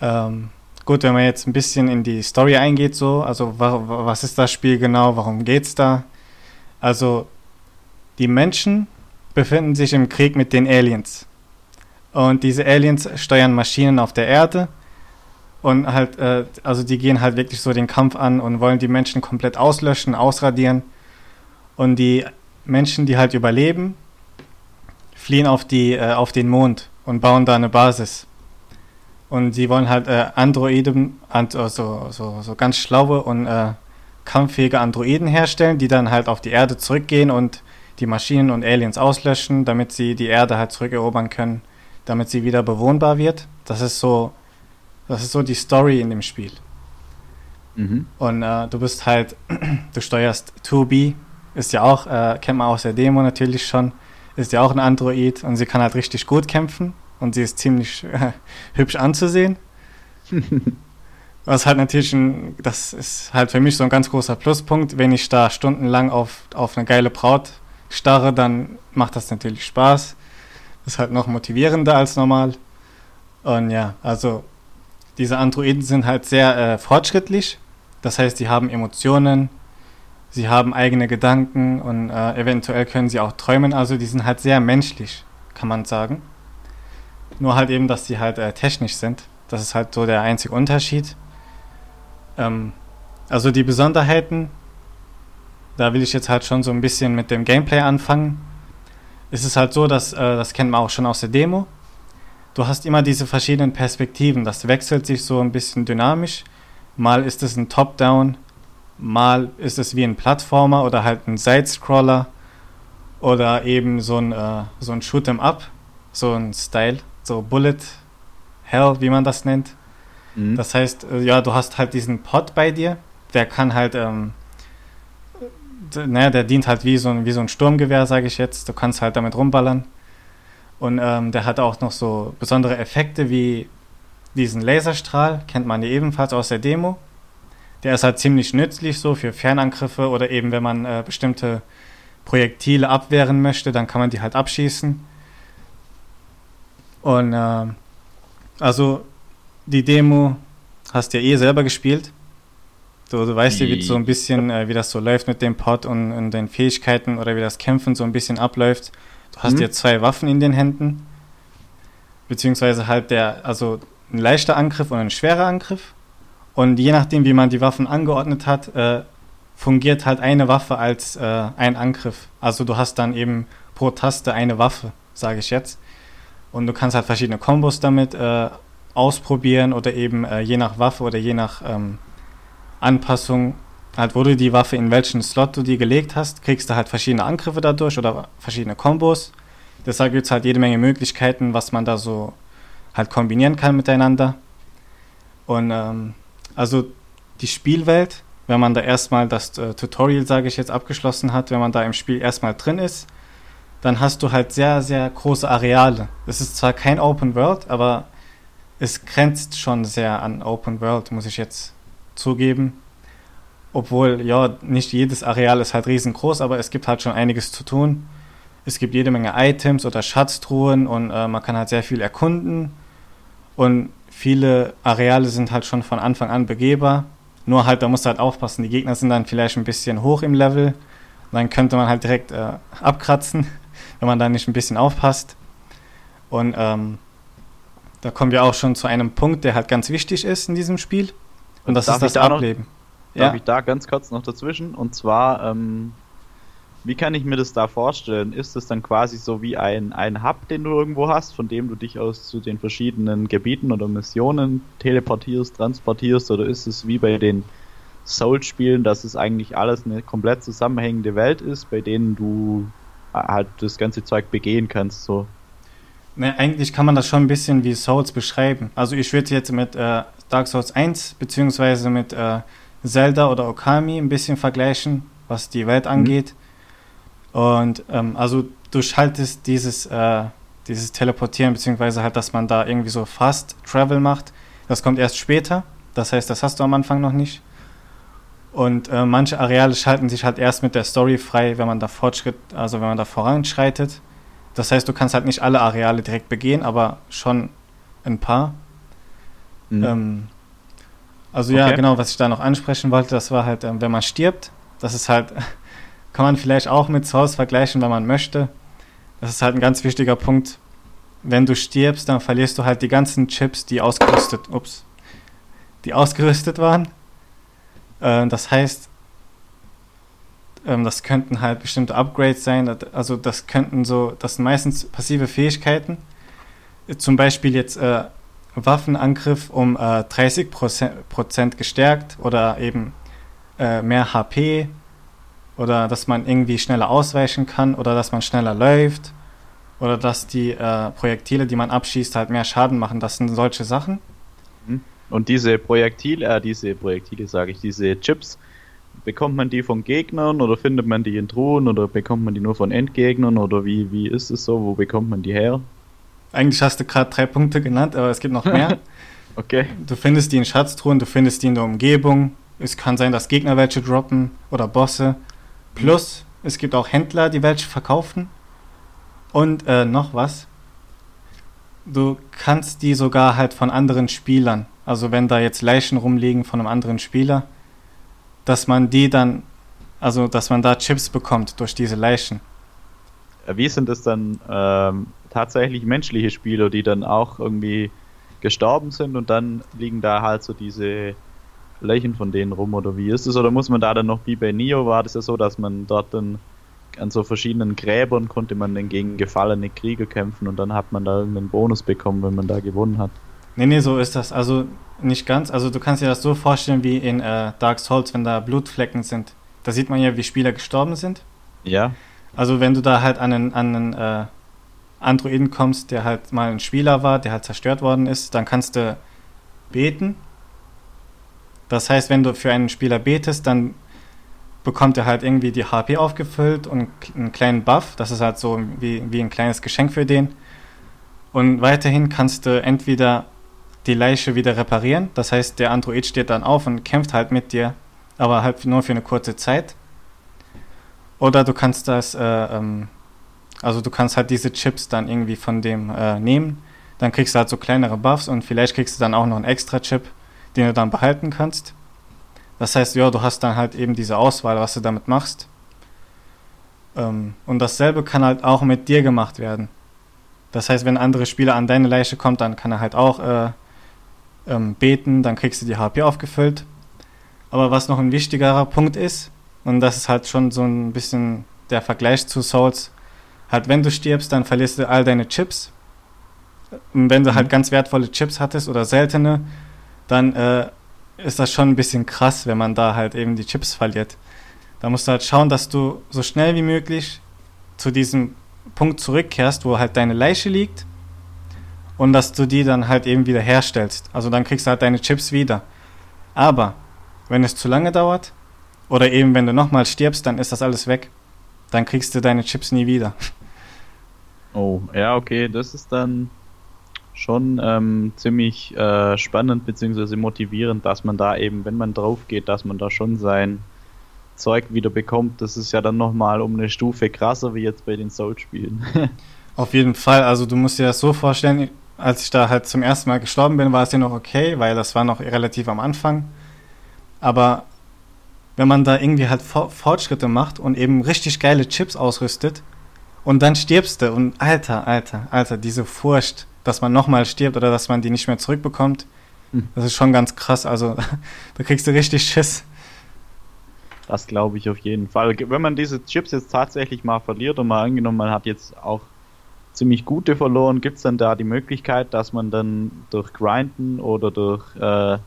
Ähm, gut, wenn man jetzt ein bisschen in die Story eingeht, so, also wa was ist das Spiel genau, warum geht's da? Also, die Menschen befinden sich im Krieg mit den Aliens. Und diese Aliens steuern Maschinen auf der Erde und halt, äh, also die gehen halt wirklich so den Kampf an und wollen die Menschen komplett auslöschen, ausradieren. Und die Menschen, die halt überleben, fliehen auf, die, äh, auf den Mond und bauen da eine Basis. Und sie wollen halt äh, Androiden, also so, so ganz schlaue und äh, kampffähige Androiden herstellen, die dann halt auf die Erde zurückgehen und die Maschinen und Aliens auslöschen, damit sie die Erde halt zurückerobern können, damit sie wieder bewohnbar wird. Das ist so, das ist so die Story in dem Spiel. Mhm. Und äh, du bist halt, du steuerst 2B, ist ja auch, äh, kennt man aus der Demo natürlich schon, ist ja auch ein Android und sie kann halt richtig gut kämpfen und sie ist ziemlich äh, hübsch anzusehen. Was halt natürlich ein, das ist halt für mich so ein ganz großer Pluspunkt. Wenn ich da stundenlang auf, auf eine geile Braut starre, dann macht das natürlich Spaß. ist halt noch motivierender als normal. Und ja, also diese Androiden sind halt sehr äh, fortschrittlich. Das heißt, die haben Emotionen, sie haben eigene Gedanken und äh, eventuell können sie auch träumen. Also die sind halt sehr menschlich kann man sagen. Nur halt eben, dass die halt äh, technisch sind. Das ist halt so der einzige Unterschied. Ähm, also die Besonderheiten, da will ich jetzt halt schon so ein bisschen mit dem Gameplay anfangen. Es ist halt so, dass, äh, das kennt man auch schon aus der Demo, du hast immer diese verschiedenen Perspektiven. Das wechselt sich so ein bisschen dynamisch. Mal ist es ein Top-Down, mal ist es wie ein Plattformer oder halt ein Side-Scroller oder eben so ein, äh, so ein Shoot'em-up, so ein Style, so Bullet Hell, wie man das nennt. Mhm. Das heißt, äh, ja, du hast halt diesen Pod bei dir, der kann halt, ähm, naja, der dient halt wie so ein, wie so ein Sturmgewehr, sage ich jetzt. Du kannst halt damit rumballern. Und ähm, der hat auch noch so besondere Effekte wie diesen Laserstrahl, kennt man ja ebenfalls aus der Demo. Der ist halt ziemlich nützlich so für Fernangriffe oder eben wenn man äh, bestimmte Projektile abwehren möchte, dann kann man die halt abschießen. Und äh, also die Demo hast du ja eh selber gespielt. Du, du weißt ja, wie so ein bisschen, äh, wie das so läuft mit dem Pod und, und den Fähigkeiten oder wie das Kämpfen so ein bisschen abläuft. Du hast mhm. jetzt zwei Waffen in den Händen. Beziehungsweise halt der, also ein leichter Angriff und ein schwerer Angriff. Und je nachdem, wie man die Waffen angeordnet hat, äh, fungiert halt eine Waffe als äh, ein Angriff. Also du hast dann eben pro Taste eine Waffe, sage ich jetzt. Und du kannst halt verschiedene Kombos damit äh, ausprobieren oder eben äh, je nach Waffe oder je nach ähm, Anpassung halt, wo du die Waffe in welchen Slot du die gelegt hast, kriegst du halt verschiedene Angriffe dadurch oder verschiedene Kombos. Deshalb gibt es halt jede Menge Möglichkeiten, was man da so halt kombinieren kann miteinander. Und ähm, also die Spielwelt, wenn man da erstmal das äh, Tutorial, sage ich jetzt, abgeschlossen hat, wenn man da im Spiel erstmal drin ist, dann hast du halt sehr, sehr große Areale. Es ist zwar kein Open World, aber es grenzt schon sehr an Open World, muss ich jetzt zugeben. Obwohl, ja, nicht jedes Areal ist halt riesengroß, aber es gibt halt schon einiges zu tun. Es gibt jede Menge Items oder Schatztruhen und äh, man kann halt sehr viel erkunden. Und viele Areale sind halt schon von Anfang an begehbar. Nur halt, da musst du halt aufpassen. Die Gegner sind dann vielleicht ein bisschen hoch im Level. Dann könnte man halt direkt äh, abkratzen, wenn man da nicht ein bisschen aufpasst. Und ähm, da kommen wir auch schon zu einem Punkt, der halt ganz wichtig ist in diesem Spiel. Und, das ist das Ableben. Darf ja. ich da ganz kurz noch dazwischen? Und zwar, ähm, wie kann ich mir das da vorstellen? Ist es dann quasi so wie ein, ein Hub, den du irgendwo hast, von dem du dich aus zu den verschiedenen Gebieten oder Missionen teleportierst, transportierst? Oder ist es wie bei den Soul-Spielen, dass es eigentlich alles eine komplett zusammenhängende Welt ist, bei denen du äh, halt das ganze Zeug begehen kannst? So. Ne, eigentlich kann man das schon ein bisschen wie Souls beschreiben. Also ich würde jetzt mit äh, Dark Souls 1 beziehungsweise mit äh, Zelda oder Okami ein bisschen vergleichen, was die Welt mhm. angeht. Mhm. Und ähm, also du schaltest dieses, äh, dieses Teleportieren, beziehungsweise halt, dass man da irgendwie so Fast Travel macht. Das kommt erst später. Das heißt, das hast du am Anfang noch nicht. Und äh, manche Areale schalten sich halt erst mit der Story frei, wenn man da Fortschritt, also wenn man da voranschreitet. Das heißt, du kannst halt nicht alle Areale direkt begehen, aber schon ein paar. Mhm. Ähm, also okay. ja, genau, was ich da noch ansprechen wollte, das war halt, ähm, wenn man stirbt, das ist halt, kann man vielleicht auch mit Souls vergleichen, wenn man möchte. Das ist halt ein ganz wichtiger Punkt. Wenn du stirbst, dann verlierst du halt die ganzen Chips, die ausgerüstet, ups, die ausgerüstet waren. Äh, das heißt, ähm, das könnten halt bestimmte Upgrades sein. Also das könnten so, das sind meistens passive Fähigkeiten. Zum Beispiel jetzt äh, Waffenangriff um äh, 30% gestärkt oder eben äh, mehr HP oder dass man irgendwie schneller ausweichen kann oder dass man schneller läuft oder dass die äh, Projektile, die man abschießt, halt mehr Schaden machen. Das sind solche Sachen. Mhm. Und diese Projektile, äh, diese Projektile sage ich, diese Chips, bekommt man die von Gegnern oder findet man die in Truhen oder bekommt man die nur von Endgegnern oder wie, wie ist es so? Wo bekommt man die her? Eigentlich hast du gerade drei Punkte genannt, aber es gibt noch mehr. okay. Du findest die in Schatztruhen, du findest die in der Umgebung. Es kann sein, dass Gegner welche droppen oder Bosse. Plus, es gibt auch Händler, die welche verkaufen. Und äh, noch was. Du kannst die sogar halt von anderen Spielern, also wenn da jetzt Leichen rumliegen von einem anderen Spieler, dass man die dann, also dass man da Chips bekommt durch diese Leichen. wie sind das dann ähm, tatsächlich menschliche Spieler, die dann auch irgendwie gestorben sind und dann liegen da halt so diese Leichen von denen rum oder wie ist es? Oder muss man da dann noch, wie bei Nio war das ja so, dass man dort dann an so verschiedenen Gräbern konnte man dann gegen gefallene Krieger kämpfen und dann hat man da irgendeinen Bonus bekommen, wenn man da gewonnen hat. Nee, nee, so ist das. Also nicht ganz. Also du kannst dir das so vorstellen wie in äh, Dark Souls, wenn da Blutflecken sind. Da sieht man ja, wie Spieler gestorben sind. Ja. Also wenn du da halt an einen, an einen äh, Androiden kommst, der halt mal ein Spieler war, der halt zerstört worden ist, dann kannst du beten. Das heißt, wenn du für einen Spieler betest, dann bekommt er halt irgendwie die HP aufgefüllt und einen kleinen Buff. Das ist halt so wie, wie ein kleines Geschenk für den. Und weiterhin kannst du entweder die Leiche wieder reparieren. Das heißt, der Android steht dann auf und kämpft halt mit dir, aber halt nur für eine kurze Zeit. Oder du kannst das, äh, ähm, also du kannst halt diese Chips dann irgendwie von dem äh, nehmen. Dann kriegst du halt so kleinere Buffs und vielleicht kriegst du dann auch noch einen extra Chip, den du dann behalten kannst. Das heißt, ja, du hast dann halt eben diese Auswahl, was du damit machst. Ähm, und dasselbe kann halt auch mit dir gemacht werden. Das heißt, wenn andere Spieler an deine Leiche kommt, dann kann er halt auch äh, ähm, beten, dann kriegst du die HP aufgefüllt. Aber was noch ein wichtigerer Punkt ist, und das ist halt schon so ein bisschen der Vergleich zu Souls, halt wenn du stirbst, dann verlierst du all deine Chips. Und wenn du halt mhm. ganz wertvolle Chips hattest oder seltene, dann äh, ist das schon ein bisschen krass, wenn man da halt eben die Chips verliert. Da musst du halt schauen, dass du so schnell wie möglich zu diesem Punkt zurückkehrst, wo halt deine Leiche liegt und dass du die dann halt eben wieder herstellst. Also dann kriegst du halt deine Chips wieder. Aber wenn es zu lange dauert oder eben wenn du nochmal stirbst, dann ist das alles weg. Dann kriegst du deine Chips nie wieder. Oh, ja, okay, das ist dann schon ähm, ziemlich äh, spannend bzw. motivierend, dass man da eben, wenn man drauf geht, dass man da schon sein Zeug wieder bekommt. Das ist ja dann nochmal um eine Stufe krasser wie jetzt bei den Soul-Spielen. Auf jeden Fall, also du musst dir das so vorstellen, als ich da halt zum ersten Mal gestorben bin, war es ja noch okay, weil das war noch relativ am Anfang. Aber wenn man da irgendwie halt Fortschritte macht und eben richtig geile Chips ausrüstet und dann stirbst du und alter, alter, alter, diese Furcht, dass man nochmal stirbt oder dass man die nicht mehr zurückbekommt. Hm. Das ist schon ganz krass. Also da kriegst du richtig Schiss. Das glaube ich auf jeden Fall. Wenn man diese Chips jetzt tatsächlich mal verliert und mal angenommen, man hat jetzt auch ziemlich gute verloren, gibt es dann da die Möglichkeit, dass man dann durch Grinden oder durch äh,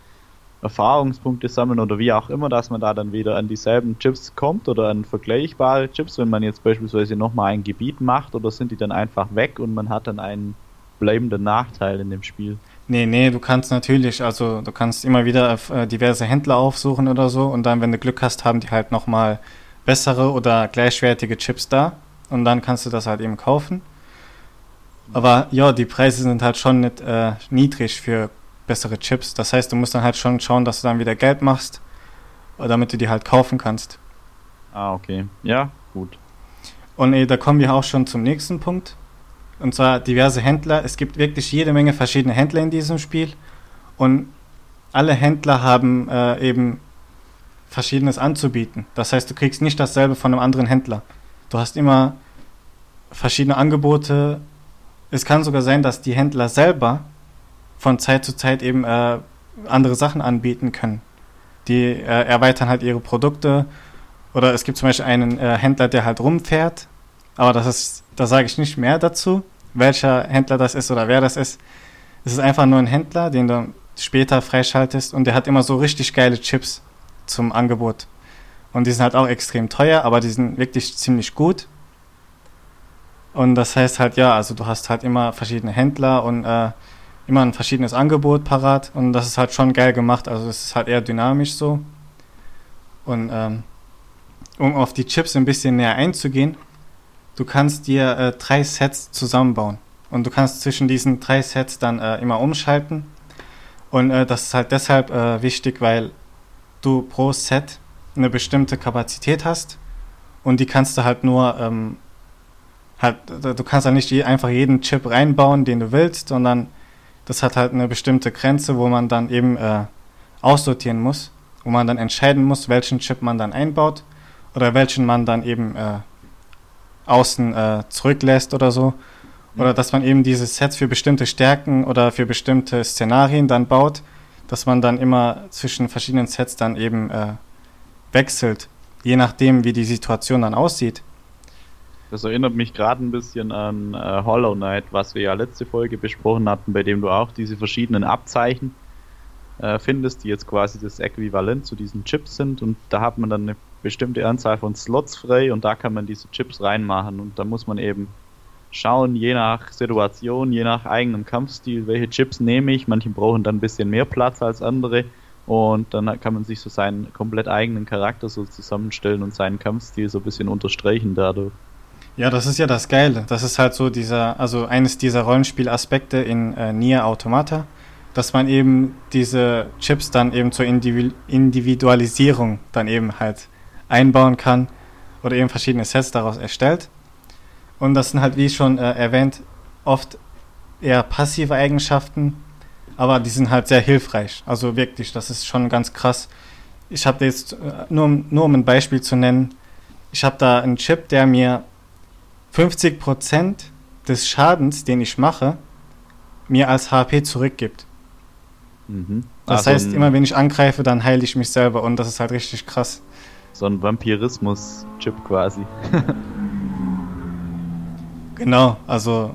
Erfahrungspunkte sammeln oder wie auch immer, dass man da dann wieder an dieselben Chips kommt oder an vergleichbare Chips, wenn man jetzt beispielsweise nochmal ein Gebiet macht oder sind die dann einfach weg und man hat dann einen bleibenden Nachteil in dem Spiel. Nee, nee, du kannst natürlich, also du kannst immer wieder äh, diverse Händler aufsuchen oder so und dann, wenn du Glück hast, haben die halt nochmal bessere oder gleichwertige Chips da und dann kannst du das halt eben kaufen. Aber ja, die Preise sind halt schon nicht äh, niedrig für bessere Chips. Das heißt, du musst dann halt schon schauen, dass du dann wieder Geld machst, damit du die halt kaufen kannst. Ah, okay. Ja, gut. Und äh, da kommen wir auch schon zum nächsten Punkt und zwar diverse Händler. Es gibt wirklich jede Menge verschiedene Händler in diesem Spiel und alle Händler haben äh, eben Verschiedenes anzubieten. Das heißt, du kriegst nicht dasselbe von einem anderen Händler. Du hast immer verschiedene Angebote. Es kann sogar sein, dass die Händler selber von Zeit zu Zeit eben äh, andere Sachen anbieten können. Die äh, erweitern halt ihre Produkte. Oder es gibt zum Beispiel einen äh, Händler, der halt rumfährt aber das ist, da sage ich nicht mehr dazu, welcher Händler das ist oder wer das ist. Es ist einfach nur ein Händler, den du später freischaltest und der hat immer so richtig geile Chips zum Angebot. Und die sind halt auch extrem teuer, aber die sind wirklich ziemlich gut. Und das heißt halt, ja, also du hast halt immer verschiedene Händler und äh, immer ein verschiedenes Angebot parat. Und das ist halt schon geil gemacht. Also es ist halt eher dynamisch so. Und ähm, um auf die Chips ein bisschen näher einzugehen, du kannst dir äh, drei Sets zusammenbauen. Und du kannst zwischen diesen drei Sets dann äh, immer umschalten. Und äh, das ist halt deshalb äh, wichtig, weil du pro Set eine bestimmte Kapazität hast. Und die kannst du halt nur, ähm, halt, du kannst halt nicht einfach jeden Chip reinbauen, den du willst, sondern das hat halt eine bestimmte Grenze, wo man dann eben äh, aussortieren muss, wo man dann entscheiden muss, welchen Chip man dann einbaut oder welchen man dann eben äh, außen äh, zurücklässt oder so. Oder dass man eben diese Sets für bestimmte Stärken oder für bestimmte Szenarien dann baut, dass man dann immer zwischen verschiedenen Sets dann eben äh, wechselt, je nachdem, wie die Situation dann aussieht. Das erinnert mich gerade ein bisschen an äh, Hollow Knight, was wir ja letzte Folge besprochen hatten, bei dem du auch diese verschiedenen Abzeichen äh, findest, die jetzt quasi das Äquivalent zu diesen Chips sind und da hat man dann eine bestimmte Anzahl von Slots frei und da kann man diese Chips reinmachen und da muss man eben schauen, je nach Situation, je nach eigenem Kampfstil, welche Chips nehme ich. Manche brauchen dann ein bisschen mehr Platz als andere und dann kann man sich so seinen komplett eigenen Charakter so zusammenstellen und seinen Kampfstil so ein bisschen unterstreichen dadurch. Ja, das ist ja das Geile. Das ist halt so dieser, also eines dieser Rollenspielaspekte in äh, Nier Automata, dass man eben diese Chips dann eben zur Individu Individualisierung dann eben halt einbauen kann oder eben verschiedene Sets daraus erstellt. Und das sind halt, wie schon äh, erwähnt, oft eher passive Eigenschaften, aber die sind halt sehr hilfreich. Also wirklich, das ist schon ganz krass. Ich habe jetzt, äh, nur, nur um ein Beispiel zu nennen, ich habe da einen Chip, der mir 50% des Schadens, den ich mache, mir als HP zurückgibt. Mhm. Das also heißt, immer wenn ich angreife, dann heile ich mich selber und das ist halt richtig krass. So ein Vampirismus-Chip quasi. genau, also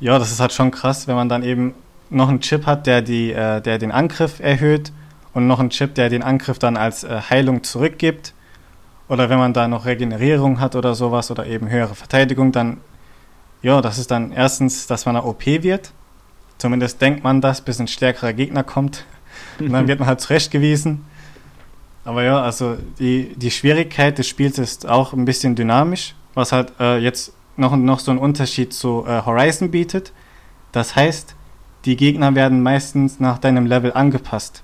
ja, das ist halt schon krass, wenn man dann eben noch einen Chip hat, der, die, äh, der den Angriff erhöht und noch einen Chip, der den Angriff dann als äh, Heilung zurückgibt. Oder wenn man da noch Regenerierung hat oder sowas oder eben höhere Verteidigung, dann, ja, das ist dann erstens, dass man eine OP wird. Zumindest denkt man das, bis ein stärkerer Gegner kommt. Und dann wird man halt zurechtgewiesen. Aber ja, also die, die Schwierigkeit des Spiels ist auch ein bisschen dynamisch, was halt äh, jetzt noch, noch so einen Unterschied zu äh, Horizon bietet. Das heißt, die Gegner werden meistens nach deinem Level angepasst.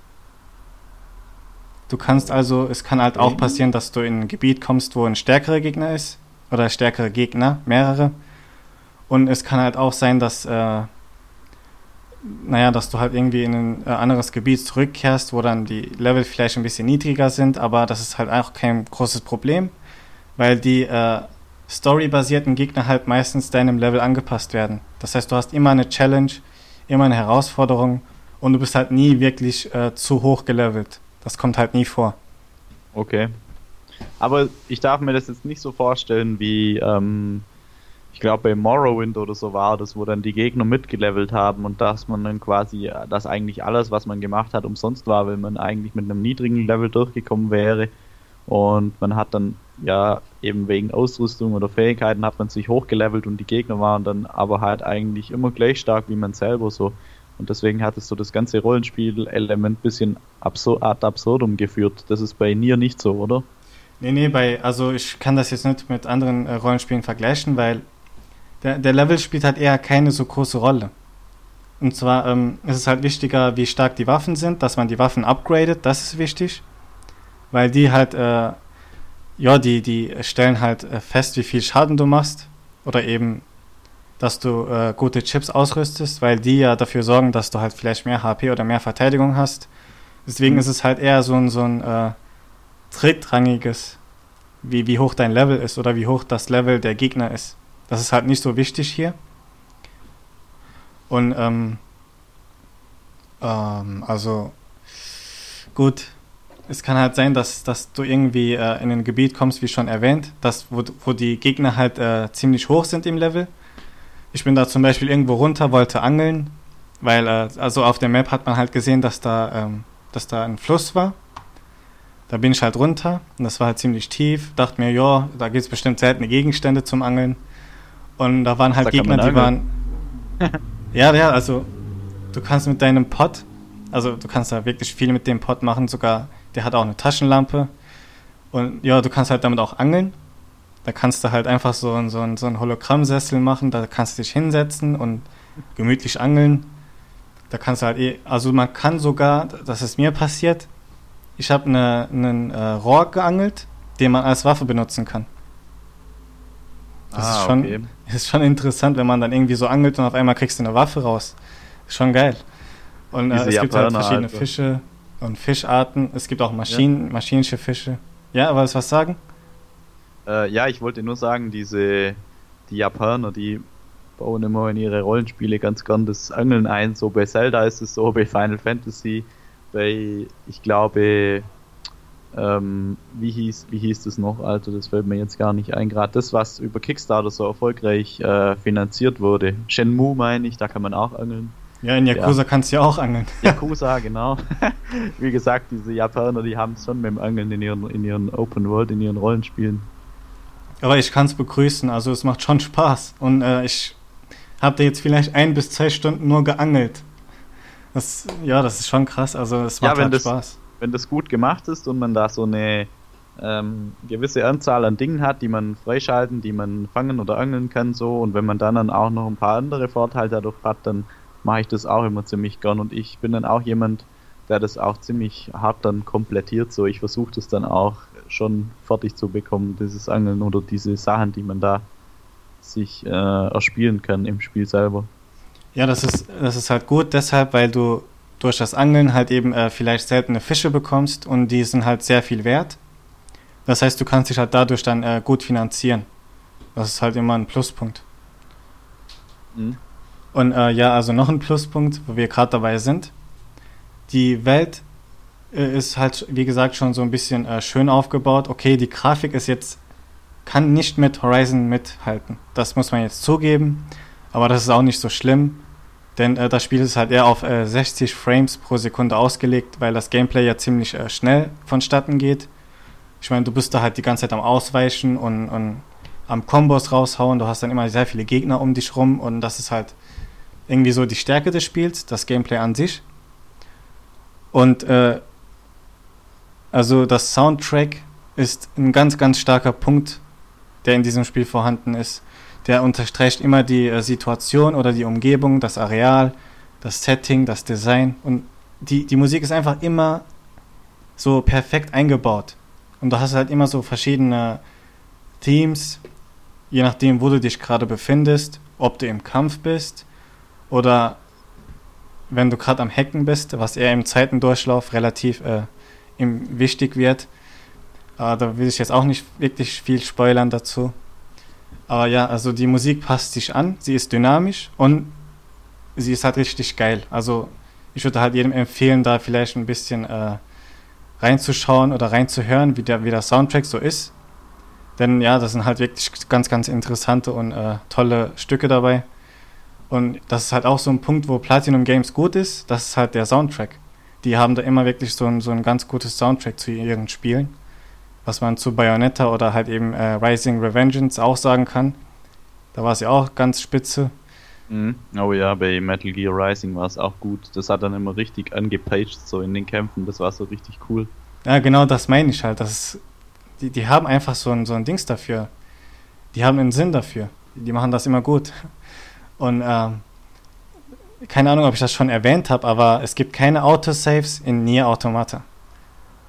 Du kannst also, es kann halt auch passieren, dass du in ein Gebiet kommst, wo ein stärkerer Gegner ist. Oder stärkere Gegner, mehrere. Und es kann halt auch sein, dass, äh, naja, dass du halt irgendwie in ein äh, anderes Gebiet zurückkehrst, wo dann die Level vielleicht ein bisschen niedriger sind, aber das ist halt auch kein großes Problem, weil die äh, storybasierten Gegner halt meistens deinem Level angepasst werden. Das heißt, du hast immer eine Challenge, immer eine Herausforderung und du bist halt nie wirklich äh, zu hoch gelevelt. Das kommt halt nie vor. Okay. Aber ich darf mir das jetzt nicht so vorstellen wie, ähm, ich glaube bei Morrowind oder so war das, wo dann die Gegner mitgelevelt haben und dass man dann quasi, dass eigentlich alles, was man gemacht hat, umsonst war, weil man eigentlich mit einem niedrigen Level durchgekommen wäre. Und man hat dann, ja, eben wegen Ausrüstung oder Fähigkeiten hat man sich hochgelevelt und die Gegner waren dann aber halt eigentlich immer gleich stark wie man selber so. Und deswegen hat es so das ganze Rollenspiel-Element ein bisschen absur ad absurdum geführt. Das ist bei Nier nicht so, oder? Nee, nee, bei, also ich kann das jetzt nicht mit anderen äh, Rollenspielen vergleichen, weil der, der Level spielt halt eher keine so große Rolle. Und zwar ähm, ist es halt wichtiger, wie stark die Waffen sind, dass man die Waffen upgradet, das ist wichtig. Weil die halt, äh, ja, die, die stellen halt äh, fest, wie viel Schaden du machst. Oder eben dass du äh, gute Chips ausrüstest, weil die ja dafür sorgen, dass du halt vielleicht mehr HP oder mehr Verteidigung hast. Deswegen mhm. ist es halt eher so ein, so ein äh, drittrangiges, wie, wie hoch dein Level ist oder wie hoch das Level der Gegner ist. Das ist halt nicht so wichtig hier. Und ähm, ähm, also gut, es kann halt sein, dass, dass du irgendwie äh, in ein Gebiet kommst, wie schon erwähnt, dass, wo, wo die Gegner halt äh, ziemlich hoch sind im Level ich bin da zum Beispiel irgendwo runter, wollte angeln, weil äh, also auf der Map hat man halt gesehen, dass da, ähm, dass da ein Fluss war. Da bin ich halt runter und das war halt ziemlich tief. Dachte mir, ja, da gibt es bestimmt seltene Gegenstände zum Angeln. Und da waren halt da Gegner, die waren. ja, ja, also du kannst mit deinem Pot, also du kannst da wirklich viel mit dem Pot machen, sogar der hat auch eine Taschenlampe. Und ja, du kannst halt damit auch angeln. Da kannst du halt einfach so, so, so einen Hologrammsessel machen, da kannst du dich hinsetzen und gemütlich angeln. Da kannst du halt eh, also man kann sogar, das ist mir passiert, ich habe eine, einen äh, Rohr geangelt, den man als Waffe benutzen kann. Das ah, ist, schon, okay. ist schon interessant, wenn man dann irgendwie so angelt und auf einmal kriegst du eine Waffe raus. Ist schon geil. Und äh, es gibt halt verschiedene Alter. Fische und Fischarten. Es gibt auch Maschinen, ja. maschinische Fische. Ja, aber was sagen? Äh, ja, ich wollte nur sagen, diese die Japaner, die bauen immer in ihre Rollenspiele ganz gern das Angeln ein. So bei Zelda ist es so, bei Final Fantasy, bei, ich glaube, ähm, wie hieß, wie hieß das noch? Also das fällt mir jetzt gar nicht ein. Gerade das, was über Kickstarter so erfolgreich äh, finanziert wurde. Shenmue meine ich, da kann man auch angeln. Ja, in Yakuza ja. kannst du ja auch angeln. Yakuza, genau. wie gesagt, diese Japaner, die haben es schon mit dem Angeln in ihren, in ihren Open World, in ihren Rollenspielen. Aber ich kann es begrüßen, also es macht schon Spaß. Und äh, ich habe da jetzt vielleicht ein bis zwei Stunden nur geangelt. Das, ja, das ist schon krass, also es macht ja, halt das, Spaß. Wenn das gut gemacht ist und man da so eine ähm, gewisse Anzahl an Dingen hat, die man freischalten, die man fangen oder angeln kann, so und wenn man dann, dann auch noch ein paar andere Vorteile dadurch hat, dann mache ich das auch immer ziemlich gern und ich bin dann auch jemand, der das auch ziemlich hart dann komplettiert. So, ich versuche das dann auch schon fertig zu bekommen, dieses Angeln oder diese Sachen, die man da sich äh, erspielen kann im Spiel selber. Ja, das ist, das ist halt gut, deshalb, weil du durch das Angeln halt eben äh, vielleicht seltene Fische bekommst und die sind halt sehr viel wert. Das heißt, du kannst dich halt dadurch dann äh, gut finanzieren. Das ist halt immer ein Pluspunkt. Mhm. Und äh, ja, also noch ein Pluspunkt, wo wir gerade dabei sind. Die Welt äh, ist halt, wie gesagt, schon so ein bisschen äh, schön aufgebaut. Okay, die Grafik ist jetzt, kann nicht mit Horizon mithalten. Das muss man jetzt zugeben. Aber das ist auch nicht so schlimm. Denn äh, das Spiel ist halt eher auf 60 äh, Frames pro Sekunde ausgelegt, weil das Gameplay ja ziemlich äh, schnell vonstatten geht. Ich meine, du bist da halt die ganze Zeit am Ausweichen und, und am Kombos raushauen. Du hast dann immer sehr viele Gegner um dich rum und das ist halt irgendwie so die Stärke des Spiels, das Gameplay an sich. Und äh, also das Soundtrack ist ein ganz, ganz starker Punkt, der in diesem Spiel vorhanden ist. Der unterstreicht immer die äh, Situation oder die Umgebung, das Areal, das Setting, das Design. Und die, die Musik ist einfach immer so perfekt eingebaut. Und du hast halt immer so verschiedene Themes, je nachdem, wo du dich gerade befindest, ob du im Kampf bist oder wenn du gerade am Hacken bist, was eher im Zeitendurchlauf relativ äh, wichtig wird. Äh, da will ich jetzt auch nicht wirklich viel spoilern dazu. Aber ja, also die Musik passt sich an, sie ist dynamisch und sie ist halt richtig geil. Also ich würde halt jedem empfehlen, da vielleicht ein bisschen äh, reinzuschauen oder reinzuhören, wie der, wie der Soundtrack so ist. Denn ja, das sind halt wirklich ganz, ganz interessante und äh, tolle Stücke dabei. Und das ist halt auch so ein Punkt, wo Platinum Games gut ist, das ist halt der Soundtrack. Die haben da immer wirklich so ein, so ein ganz gutes Soundtrack zu ihren Spielen. Was man zu Bayonetta oder halt eben äh, Rising Revengeance auch sagen kann. Da war es ja auch ganz spitze. Mhm. Oh ja, bei Metal Gear Rising war es auch gut. Das hat dann immer richtig angepaged, so in den Kämpfen. Das war so richtig cool. Ja, genau das meine ich halt. Das ist, die, die haben einfach so ein, so ein Dings dafür. Die haben einen Sinn dafür. Die machen das immer gut. Und ähm, keine Ahnung, ob ich das schon erwähnt habe, aber es gibt keine Autosaves in Nier Automata.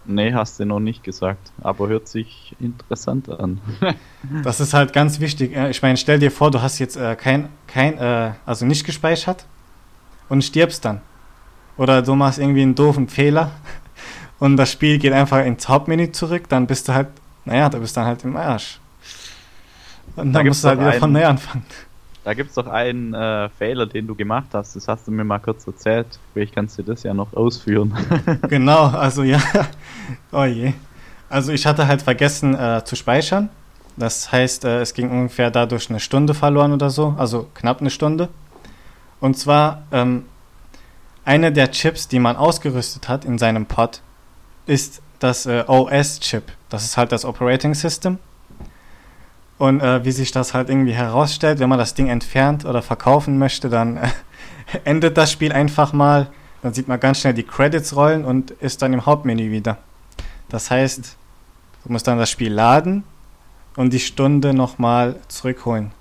Nee, hast du noch nicht gesagt, aber hört sich interessant an. das ist halt ganz wichtig. Ich meine, stell dir vor, du hast jetzt äh, kein, kein äh, also nicht gespeichert und stirbst dann. Oder du machst irgendwie einen doofen Fehler und das Spiel geht einfach ins Hauptmenü zurück, dann bist du halt, naja, du bist dann halt im Arsch. Und dann da musst du halt wieder von neu anfangen. Da gibt es doch einen äh, Fehler, den du gemacht hast. Das hast du mir mal kurz erzählt. Vielleicht kannst du das ja noch ausführen. genau, also ja. Oh je. Also ich hatte halt vergessen äh, zu speichern. Das heißt, äh, es ging ungefähr dadurch eine Stunde verloren oder so. Also knapp eine Stunde. Und zwar ähm, eine der Chips, die man ausgerüstet hat in seinem Pod, ist das äh, OS-Chip. Das ist halt das Operating System. Und äh, wie sich das halt irgendwie herausstellt, wenn man das Ding entfernt oder verkaufen möchte, dann äh, endet das Spiel einfach mal. Dann sieht man ganz schnell die Credits rollen und ist dann im Hauptmenü wieder. Das heißt, du musst dann das Spiel laden und die Stunde nochmal zurückholen.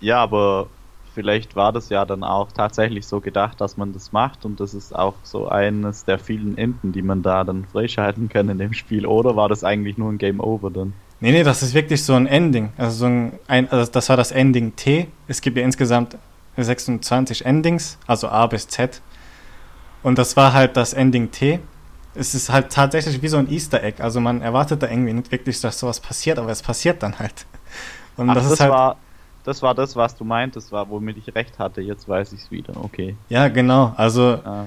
Ja, aber vielleicht war das ja dann auch tatsächlich so gedacht, dass man das macht und das ist auch so eines der vielen Enden, die man da dann freischalten kann in dem Spiel. Oder war das eigentlich nur ein Game Over dann? Nee, nee, das ist wirklich so ein Ending. Also, so ein, ein, also das war das Ending T. Es gibt ja insgesamt 26 Endings, also A bis Z. Und das war halt das Ending T. es ist halt tatsächlich wie so ein Easter Egg. Also man erwartet da irgendwie nicht wirklich, dass sowas passiert, aber es passiert dann halt. Und Ach, das, das ist halt. War, das war das, was du meintest, war, womit ich recht hatte. Jetzt weiß ich es wieder. Okay. Ja, genau. Also. Ah.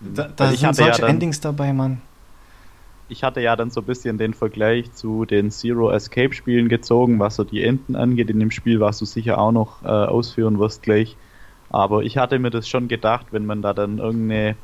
Da, da sind solche ja Endings dabei, Mann. Ich hatte ja dann so ein bisschen den Vergleich zu den Zero Escape Spielen gezogen, was so die Enden angeht in dem Spiel, was du sicher auch noch äh, ausführen wirst gleich. Aber ich hatte mir das schon gedacht, wenn man da dann irgendeine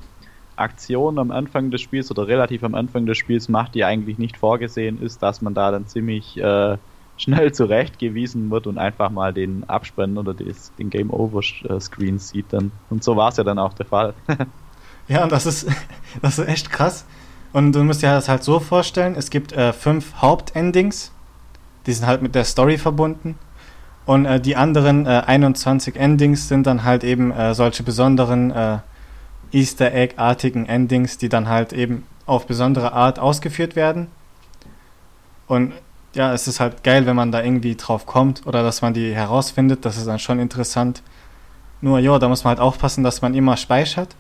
Aktion am Anfang des Spiels oder relativ am Anfang des Spiels macht, die eigentlich nicht vorgesehen ist, dass man da dann ziemlich äh, schnell zurechtgewiesen wird und einfach mal den Abspann oder des, den Game Over Screen sieht dann. Und so war es ja dann auch der Fall. ja, das ist, das ist echt krass. Und du musst dir das halt so vorstellen, es gibt äh, fünf Hauptendings, die sind halt mit der Story verbunden. Und äh, die anderen äh, 21 Endings sind dann halt eben äh, solche besonderen äh, Easter Egg-artigen Endings, die dann halt eben auf besondere Art ausgeführt werden. Und ja, es ist halt geil, wenn man da irgendwie drauf kommt oder dass man die herausfindet. Das ist dann schon interessant. Nur, ja, da muss man halt aufpassen, dass man immer speichert.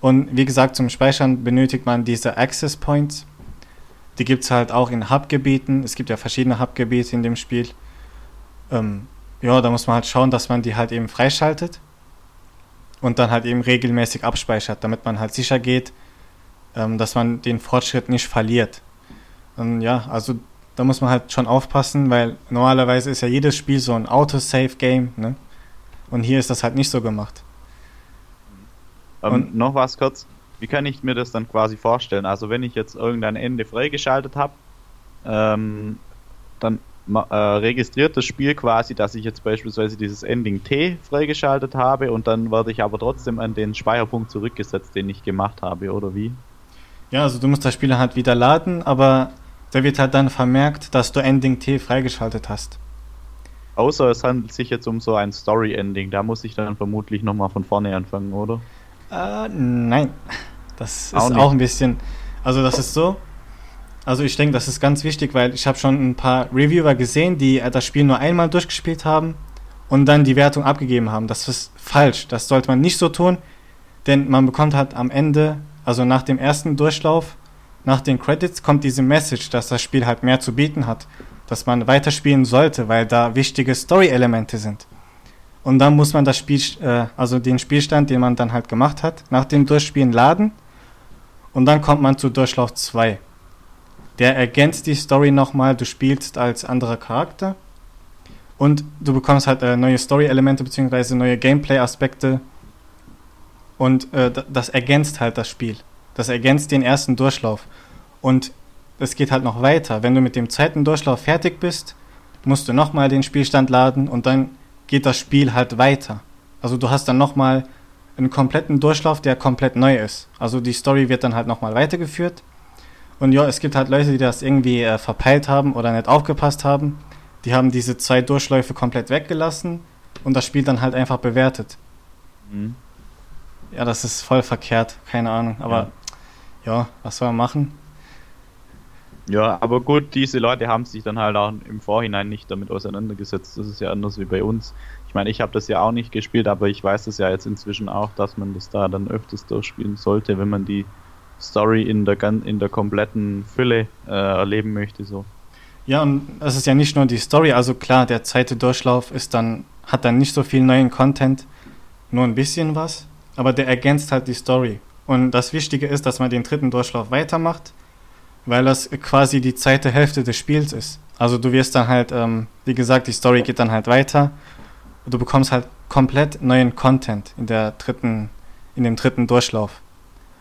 Und wie gesagt, zum Speichern benötigt man diese Access Points. Die gibt es halt auch in Hubgebieten. Es gibt ja verschiedene Hubgebiete in dem Spiel. Ähm, ja, da muss man halt schauen, dass man die halt eben freischaltet und dann halt eben regelmäßig abspeichert, damit man halt sicher geht, ähm, dass man den Fortschritt nicht verliert. Und ja, also da muss man halt schon aufpassen, weil normalerweise ist ja jedes Spiel so ein Autosave-Game, ne? Und hier ist das halt nicht so gemacht. Ähm, und noch was kurz, wie kann ich mir das dann quasi vorstellen? Also wenn ich jetzt irgendein Ende freigeschaltet habe, ähm, dann äh, registriert das Spiel quasi, dass ich jetzt beispielsweise dieses Ending T freigeschaltet habe und dann werde ich aber trotzdem an den Speicherpunkt zurückgesetzt, den ich gemacht habe, oder wie? Ja, also du musst das Spiel halt wieder laden, aber da wird halt dann vermerkt, dass du Ending T freigeschaltet hast. Außer es handelt sich jetzt um so ein Story-Ending, da muss ich dann vermutlich nochmal von vorne anfangen, oder? Äh, nein. Das auch ist nicht. auch ein bisschen. Also das ist so, also ich denke, das ist ganz wichtig, weil ich habe schon ein paar Reviewer gesehen, die das Spiel nur einmal durchgespielt haben und dann die Wertung abgegeben haben. Das ist falsch. Das sollte man nicht so tun, denn man bekommt halt am Ende, also nach dem ersten Durchlauf, nach den Credits kommt diese Message, dass das Spiel halt mehr zu bieten hat, dass man weiterspielen sollte, weil da wichtige Story-Elemente sind. Und dann muss man das Spiel, äh, also den Spielstand, den man dann halt gemacht hat, nach dem Durchspielen laden und dann kommt man zu Durchlauf 2 der ergänzt die Story nochmal. Du spielst als anderer Charakter und du bekommst halt äh, neue Story-Elemente bzw. neue Gameplay-Aspekte und äh, das ergänzt halt das Spiel. Das ergänzt den ersten Durchlauf und es geht halt noch weiter. Wenn du mit dem zweiten Durchlauf fertig bist, musst du nochmal den Spielstand laden und dann geht das Spiel halt weiter. Also du hast dann nochmal einen kompletten Durchlauf, der komplett neu ist. Also die Story wird dann halt nochmal weitergeführt und ja, es gibt halt Leute, die das irgendwie äh, verpeilt haben oder nicht aufgepasst haben. Die haben diese zwei Durchläufe komplett weggelassen und das Spiel dann halt einfach bewertet. Mhm. Ja, das ist voll verkehrt, keine Ahnung. Aber ja, ja was soll man machen? Ja, aber gut, diese Leute haben sich dann halt auch im Vorhinein nicht damit auseinandergesetzt. Das ist ja anders wie bei uns. Ich meine, ich habe das ja auch nicht gespielt, aber ich weiß es ja jetzt inzwischen auch, dass man das da dann öfters durchspielen sollte, wenn man die Story in der, in der kompletten Fülle äh, erleben möchte. So. Ja, und es ist ja nicht nur die Story, also klar, der zweite Durchlauf ist dann, hat dann nicht so viel neuen Content, nur ein bisschen was, aber der ergänzt halt die Story. Und das Wichtige ist, dass man den dritten Durchlauf weitermacht, weil das quasi die zweite Hälfte des Spiels ist. Also du wirst dann halt, ähm, wie gesagt, die Story geht dann halt weiter. Du bekommst halt komplett neuen Content in der dritten, in dem dritten Durchlauf.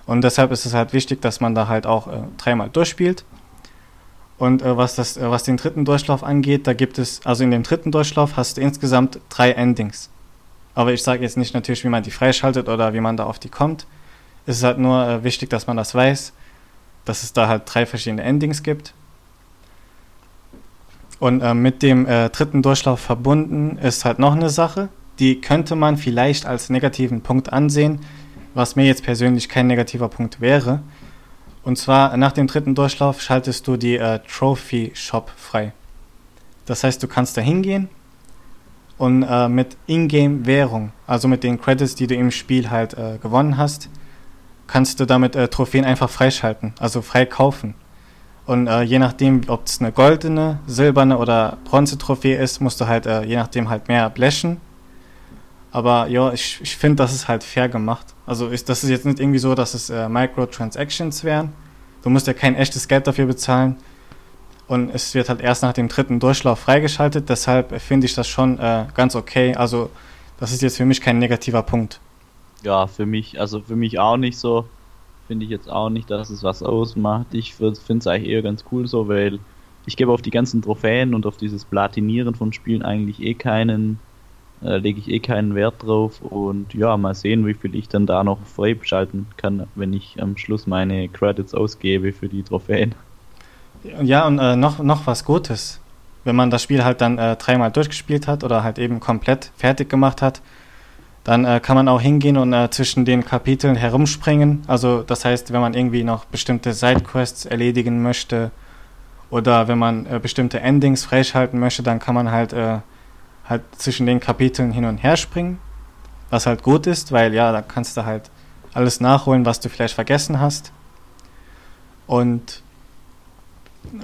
Und deshalb ist es halt wichtig, dass man da halt auch äh, dreimal durchspielt. Und äh, was, das, äh, was den dritten Durchlauf angeht, da gibt es, also in dem dritten Durchlauf hast du insgesamt drei Endings. Aber ich sage jetzt nicht natürlich, wie man die freischaltet oder wie man da auf die kommt. Es ist halt nur äh, wichtig, dass man das weiß, dass es da halt drei verschiedene Endings gibt. Und äh, mit dem äh, dritten Durchlauf verbunden ist halt noch eine Sache, die könnte man vielleicht als negativen Punkt ansehen, was mir jetzt persönlich kein negativer Punkt wäre. Und zwar nach dem dritten Durchlauf schaltest du die äh, Trophy Shop frei. Das heißt, du kannst da hingehen und äh, mit Ingame-Währung, also mit den Credits, die du im Spiel halt äh, gewonnen hast, kannst du damit äh, Trophäen einfach freischalten, also frei kaufen. Und äh, je nachdem, ob es eine goldene, silberne oder Bronze-Trophäe ist, musst du halt äh, je nachdem halt mehr blechen. Aber ja, ich, ich finde, das ist halt fair gemacht. Also ist, das ist jetzt nicht irgendwie so, dass es äh, Microtransactions wären. Du musst ja kein echtes Geld dafür bezahlen. Und es wird halt erst nach dem dritten Durchlauf freigeschaltet. Deshalb finde ich das schon äh, ganz okay. Also das ist jetzt für mich kein negativer Punkt. Ja, für mich, also für mich auch nicht so. Finde ich jetzt auch nicht, dass es was ausmacht. Ich finde es eigentlich eher ganz cool so, weil ich gebe auf die ganzen Trophäen und auf dieses Platinieren von Spielen eigentlich eh keinen, äh, lege ich eh keinen Wert drauf. Und ja, mal sehen, wie viel ich dann da noch freischalten kann, wenn ich am Schluss meine Credits ausgebe für die Trophäen. Ja, und äh, noch, noch was Gutes. Wenn man das Spiel halt dann äh, dreimal durchgespielt hat oder halt eben komplett fertig gemacht hat, dann äh, kann man auch hingehen und äh, zwischen den Kapiteln herumspringen. Also das heißt, wenn man irgendwie noch bestimmte Sidequests erledigen möchte oder wenn man äh, bestimmte Endings freischalten möchte, dann kann man halt, äh, halt zwischen den Kapiteln hin und her springen. Was halt gut ist, weil ja, da kannst du halt alles nachholen, was du vielleicht vergessen hast. Und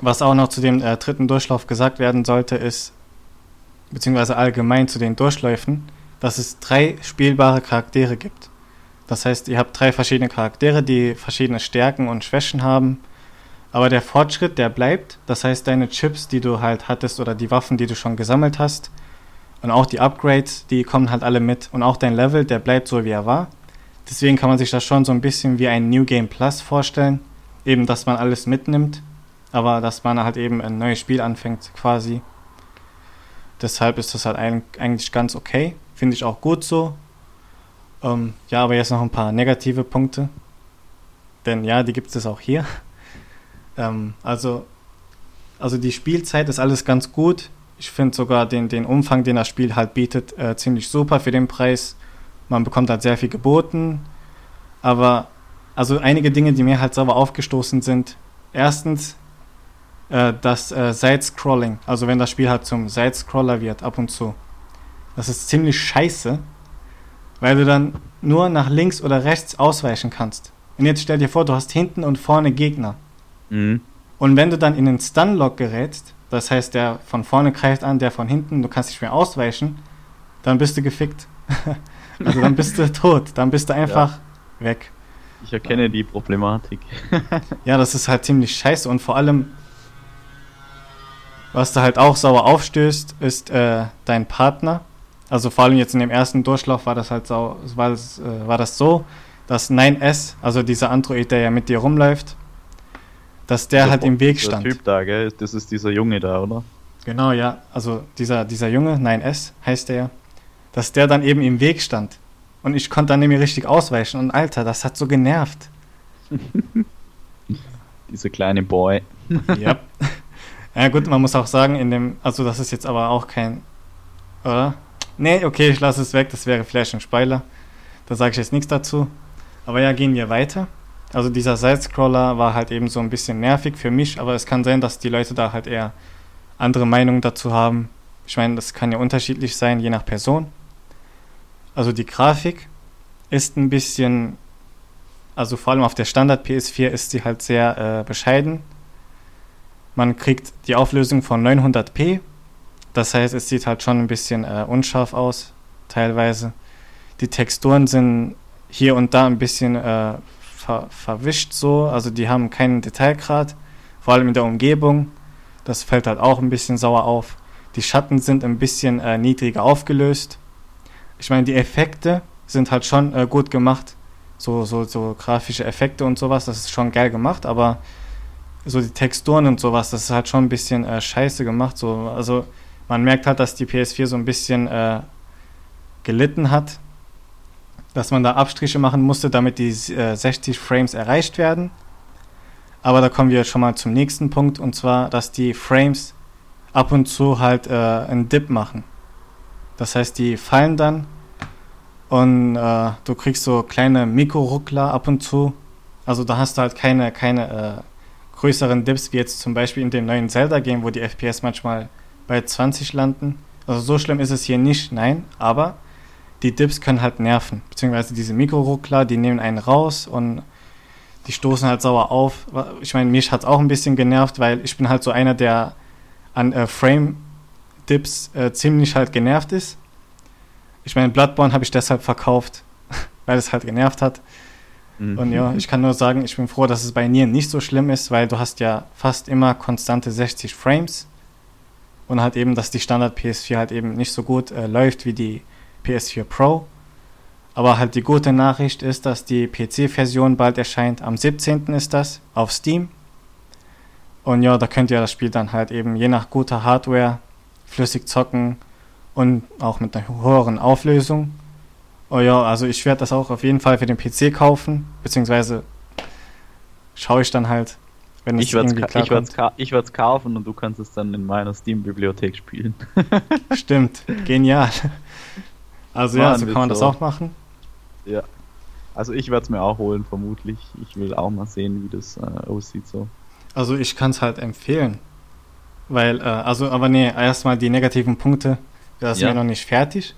was auch noch zu dem äh, dritten Durchlauf gesagt werden sollte, ist, beziehungsweise allgemein zu den Durchläufen, dass es drei spielbare Charaktere gibt. Das heißt, ihr habt drei verschiedene Charaktere, die verschiedene Stärken und Schwächen haben. Aber der Fortschritt, der bleibt. Das heißt, deine Chips, die du halt hattest oder die Waffen, die du schon gesammelt hast und auch die Upgrades, die kommen halt alle mit. Und auch dein Level, der bleibt so, wie er war. Deswegen kann man sich das schon so ein bisschen wie ein New Game Plus vorstellen. Eben, dass man alles mitnimmt aber dass man halt eben ein neues Spiel anfängt quasi. Deshalb ist das halt eigentlich ganz okay. Finde ich auch gut so. Ähm, ja, aber jetzt noch ein paar negative Punkte. Denn ja, die gibt es auch hier. Ähm, also, also die Spielzeit ist alles ganz gut. Ich finde sogar den, den Umfang, den das Spiel halt bietet, äh, ziemlich super für den Preis. Man bekommt halt sehr viel geboten. Aber also einige Dinge, die mir halt sauber aufgestoßen sind. Erstens, äh, das äh, Side-Scrolling, also wenn das Spiel halt zum Side-Scroller wird, ab und zu. Das ist ziemlich scheiße, weil du dann nur nach links oder rechts ausweichen kannst. Und jetzt stell dir vor, du hast hinten und vorne Gegner. Mhm. Und wenn du dann in den Stun-Lock gerätst, das heißt, der von vorne greift an, der von hinten, du kannst nicht mehr ausweichen, dann bist du gefickt. also dann bist du tot, dann bist du einfach ja. weg. Ich erkenne die Problematik. ja, das ist halt ziemlich scheiße und vor allem, was da halt auch sauer aufstößt, ist äh, dein Partner. Also vor allem jetzt in dem ersten Durchlauf war das halt sau, war das, äh, war das so, dass 9S, also dieser Android, der ja mit dir rumläuft, dass der, der halt im Weg stand. Der Typ da, gell? Das ist dieser Junge da, oder? Genau, ja. Also dieser, dieser Junge, 9S heißt der ja, dass der dann eben im Weg stand. Und ich konnte dann nämlich richtig ausweichen. Und Alter, das hat so genervt. dieser kleine Boy. ja. Ja gut, man muss auch sagen, in dem, also das ist jetzt aber auch kein, oder? Nee, okay, ich lasse es weg, das wäre vielleicht ein Spoiler. Da sage ich jetzt nichts dazu. Aber ja, gehen wir weiter. Also dieser Side-Scroller war halt eben so ein bisschen nervig für mich, aber es kann sein, dass die Leute da halt eher andere Meinungen dazu haben. Ich meine, das kann ja unterschiedlich sein, je nach Person. Also die Grafik ist ein bisschen, also vor allem auf der Standard PS4 ist sie halt sehr äh, bescheiden. Man kriegt die Auflösung von 900p. Das heißt, es sieht halt schon ein bisschen äh, unscharf aus, teilweise. Die Texturen sind hier und da ein bisschen äh, ver verwischt so, also die haben keinen Detailgrad, vor allem in der Umgebung. Das fällt halt auch ein bisschen sauer auf. Die Schatten sind ein bisschen äh, niedriger aufgelöst. Ich meine, die Effekte sind halt schon äh, gut gemacht. So, so, so grafische Effekte und sowas, das ist schon geil gemacht, aber so die Texturen und sowas, das ist halt schon ein bisschen äh, scheiße gemacht. So. Also man merkt halt, dass die PS4 so ein bisschen äh, gelitten hat, dass man da Abstriche machen musste, damit die äh, 60 Frames erreicht werden. Aber da kommen wir schon mal zum nächsten Punkt, und zwar, dass die Frames ab und zu halt äh, einen Dip machen. Das heißt, die fallen dann und äh, du kriegst so kleine Mikroruckler ab und zu. Also da hast du halt keine, keine äh, größeren Dips, wie jetzt zum Beispiel in dem neuen Zelda-Game, wo die FPS manchmal bei 20 landen. Also so schlimm ist es hier nicht, nein, aber die Dips können halt nerven. Beziehungsweise diese Mikroruckler, die nehmen einen raus und die stoßen halt sauer auf. Ich meine, mich hat es auch ein bisschen genervt, weil ich bin halt so einer, der an äh, Frame-Dips äh, ziemlich halt genervt ist. Ich meine, Bloodborne habe ich deshalb verkauft, weil es halt genervt hat. Mhm. Und ja, ich kann nur sagen, ich bin froh, dass es bei Nier nicht so schlimm ist, weil du hast ja fast immer konstante 60 Frames und halt eben, dass die Standard PS4 halt eben nicht so gut äh, läuft wie die PS4 Pro. Aber halt die gute Nachricht ist, dass die PC-Version bald erscheint. Am 17. ist das auf Steam. Und ja, da könnt ihr das Spiel dann halt eben je nach guter Hardware flüssig zocken und auch mit einer höheren Auflösung. Oh ja, also ich werde das auch auf jeden Fall für den PC kaufen, beziehungsweise schaue ich dann halt, wenn ich werde es kaufen und du kannst es dann in meiner Steam-Bibliothek spielen. Stimmt, genial. Also Mann, ja, so kann man das auch machen. Ja. Also ich werde es mir auch holen, vermutlich. Ich will auch mal sehen, wie das äh, aussieht so. Also ich kann es halt empfehlen. Weil, äh, also, aber nee, erstmal die negativen Punkte. Das ist ja. mir noch nicht fertig.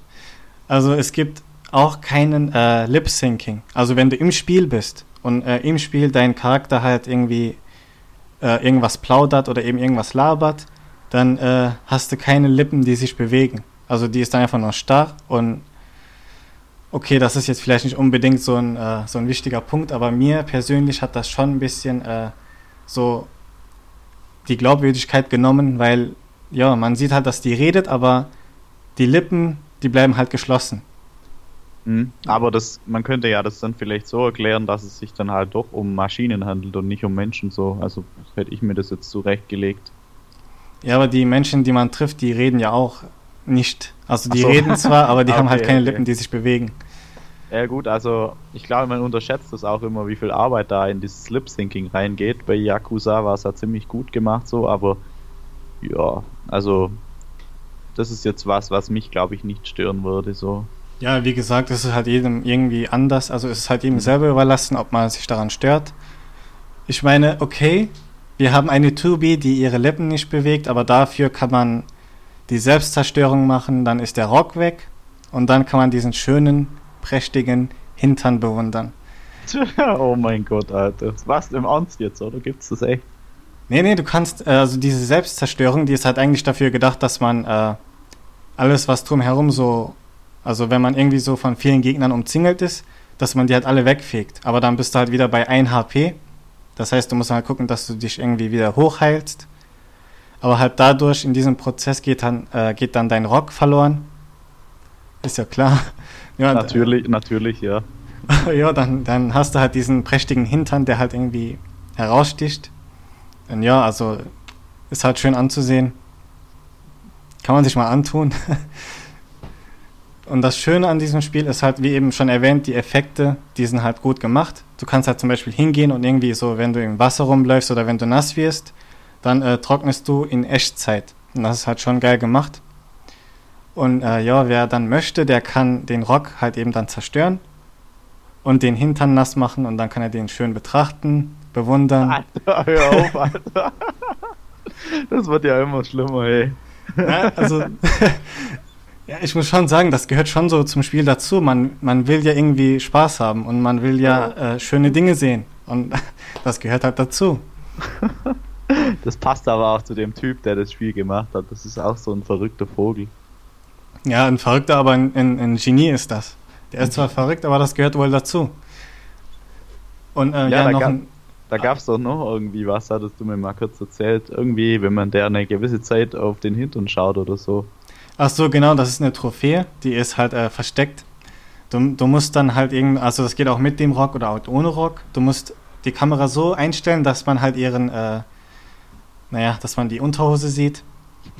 Also es gibt auch keinen äh, Lip-Syncing. Also wenn du im Spiel bist und äh, im Spiel dein Charakter halt irgendwie äh, irgendwas plaudert oder eben irgendwas labert, dann äh, hast du keine Lippen, die sich bewegen. Also die ist dann einfach nur starr und okay, das ist jetzt vielleicht nicht unbedingt so ein, äh, so ein wichtiger Punkt, aber mir persönlich hat das schon ein bisschen äh, so die Glaubwürdigkeit genommen, weil ja, man sieht halt, dass die redet, aber die Lippen, die bleiben halt geschlossen. Mhm. Aber das, man könnte ja das dann vielleicht so erklären, dass es sich dann halt doch um Maschinen handelt und nicht um Menschen so. Also hätte ich mir das jetzt zurechtgelegt. Ja, aber die Menschen, die man trifft, die reden ja auch nicht. Also die so. reden zwar, aber die okay, haben halt keine okay. Lippen, die sich bewegen. Ja gut, also ich glaube, man unterschätzt das auch immer, wie viel Arbeit da in dieses Lip-Syncing reingeht. Bei Yakuza war es ja ziemlich gut gemacht so, aber ja, also das ist jetzt was, was mich, glaube ich, nicht stören würde so. Ja, wie gesagt, es ist halt jedem irgendwie anders, also es ist halt jedem selber überlassen, ob man sich daran stört. Ich meine, okay, wir haben eine 2B, die ihre Lippen nicht bewegt, aber dafür kann man die Selbstzerstörung machen, dann ist der Rock weg und dann kann man diesen schönen prächtigen Hintern bewundern. oh mein Gott, Alter. Was im Ernst jetzt, oder gibt's das echt? Nee, nee, du kannst, äh, also diese Selbstzerstörung, die ist halt eigentlich dafür gedacht, dass man äh, alles, was drumherum so, also wenn man irgendwie so von vielen Gegnern umzingelt ist, dass man die halt alle wegfegt. Aber dann bist du halt wieder bei 1 HP. Das heißt, du musst halt gucken, dass du dich irgendwie wieder hochheilst. Aber halt dadurch, in diesem Prozess geht dann, äh, geht dann dein Rock verloren. Ist ja klar. Ja, natürlich, natürlich, ja. ja, dann, dann hast du halt diesen prächtigen Hintern, der halt irgendwie heraussticht. Und ja, also ist halt schön anzusehen. Kann man sich mal antun. Und das Schöne an diesem Spiel ist halt, wie eben schon erwähnt, die Effekte, die sind halt gut gemacht. Du kannst halt zum Beispiel hingehen und irgendwie so, wenn du im Wasser rumläufst oder wenn du nass wirst, dann äh, trocknest du in Echtzeit. Und das ist halt schon geil gemacht. Und äh, ja, wer dann möchte, der kann den Rock halt eben dann zerstören und den Hintern nass machen und dann kann er den schön betrachten, bewundern. Alter, hör auf, Alter. Das wird ja immer schlimmer, ey. Ja, also, ja, ich muss schon sagen, das gehört schon so zum Spiel dazu. Man, man will ja irgendwie Spaß haben und man will ja äh, schöne Dinge sehen. Und das gehört halt dazu. Das passt aber auch zu dem Typ, der das Spiel gemacht hat. Das ist auch so ein verrückter Vogel. Ja, ein Verrückter, aber ein, ein, ein Genie ist das. Der ist zwar verrückt, aber das gehört wohl dazu. Und äh, ja, ja, da noch ein, da gab es doch noch irgendwie was, hattest du mir mal kurz erzählt. Irgendwie, wenn man der eine gewisse Zeit auf den Hintern schaut oder so. Ach so, genau, das ist eine Trophäe, die ist halt äh, versteckt. Du, du musst dann halt irgendwie, also das geht auch mit dem Rock oder auch ohne Rock. Du musst die Kamera so einstellen, dass man halt ihren, äh, naja, dass man die Unterhose sieht.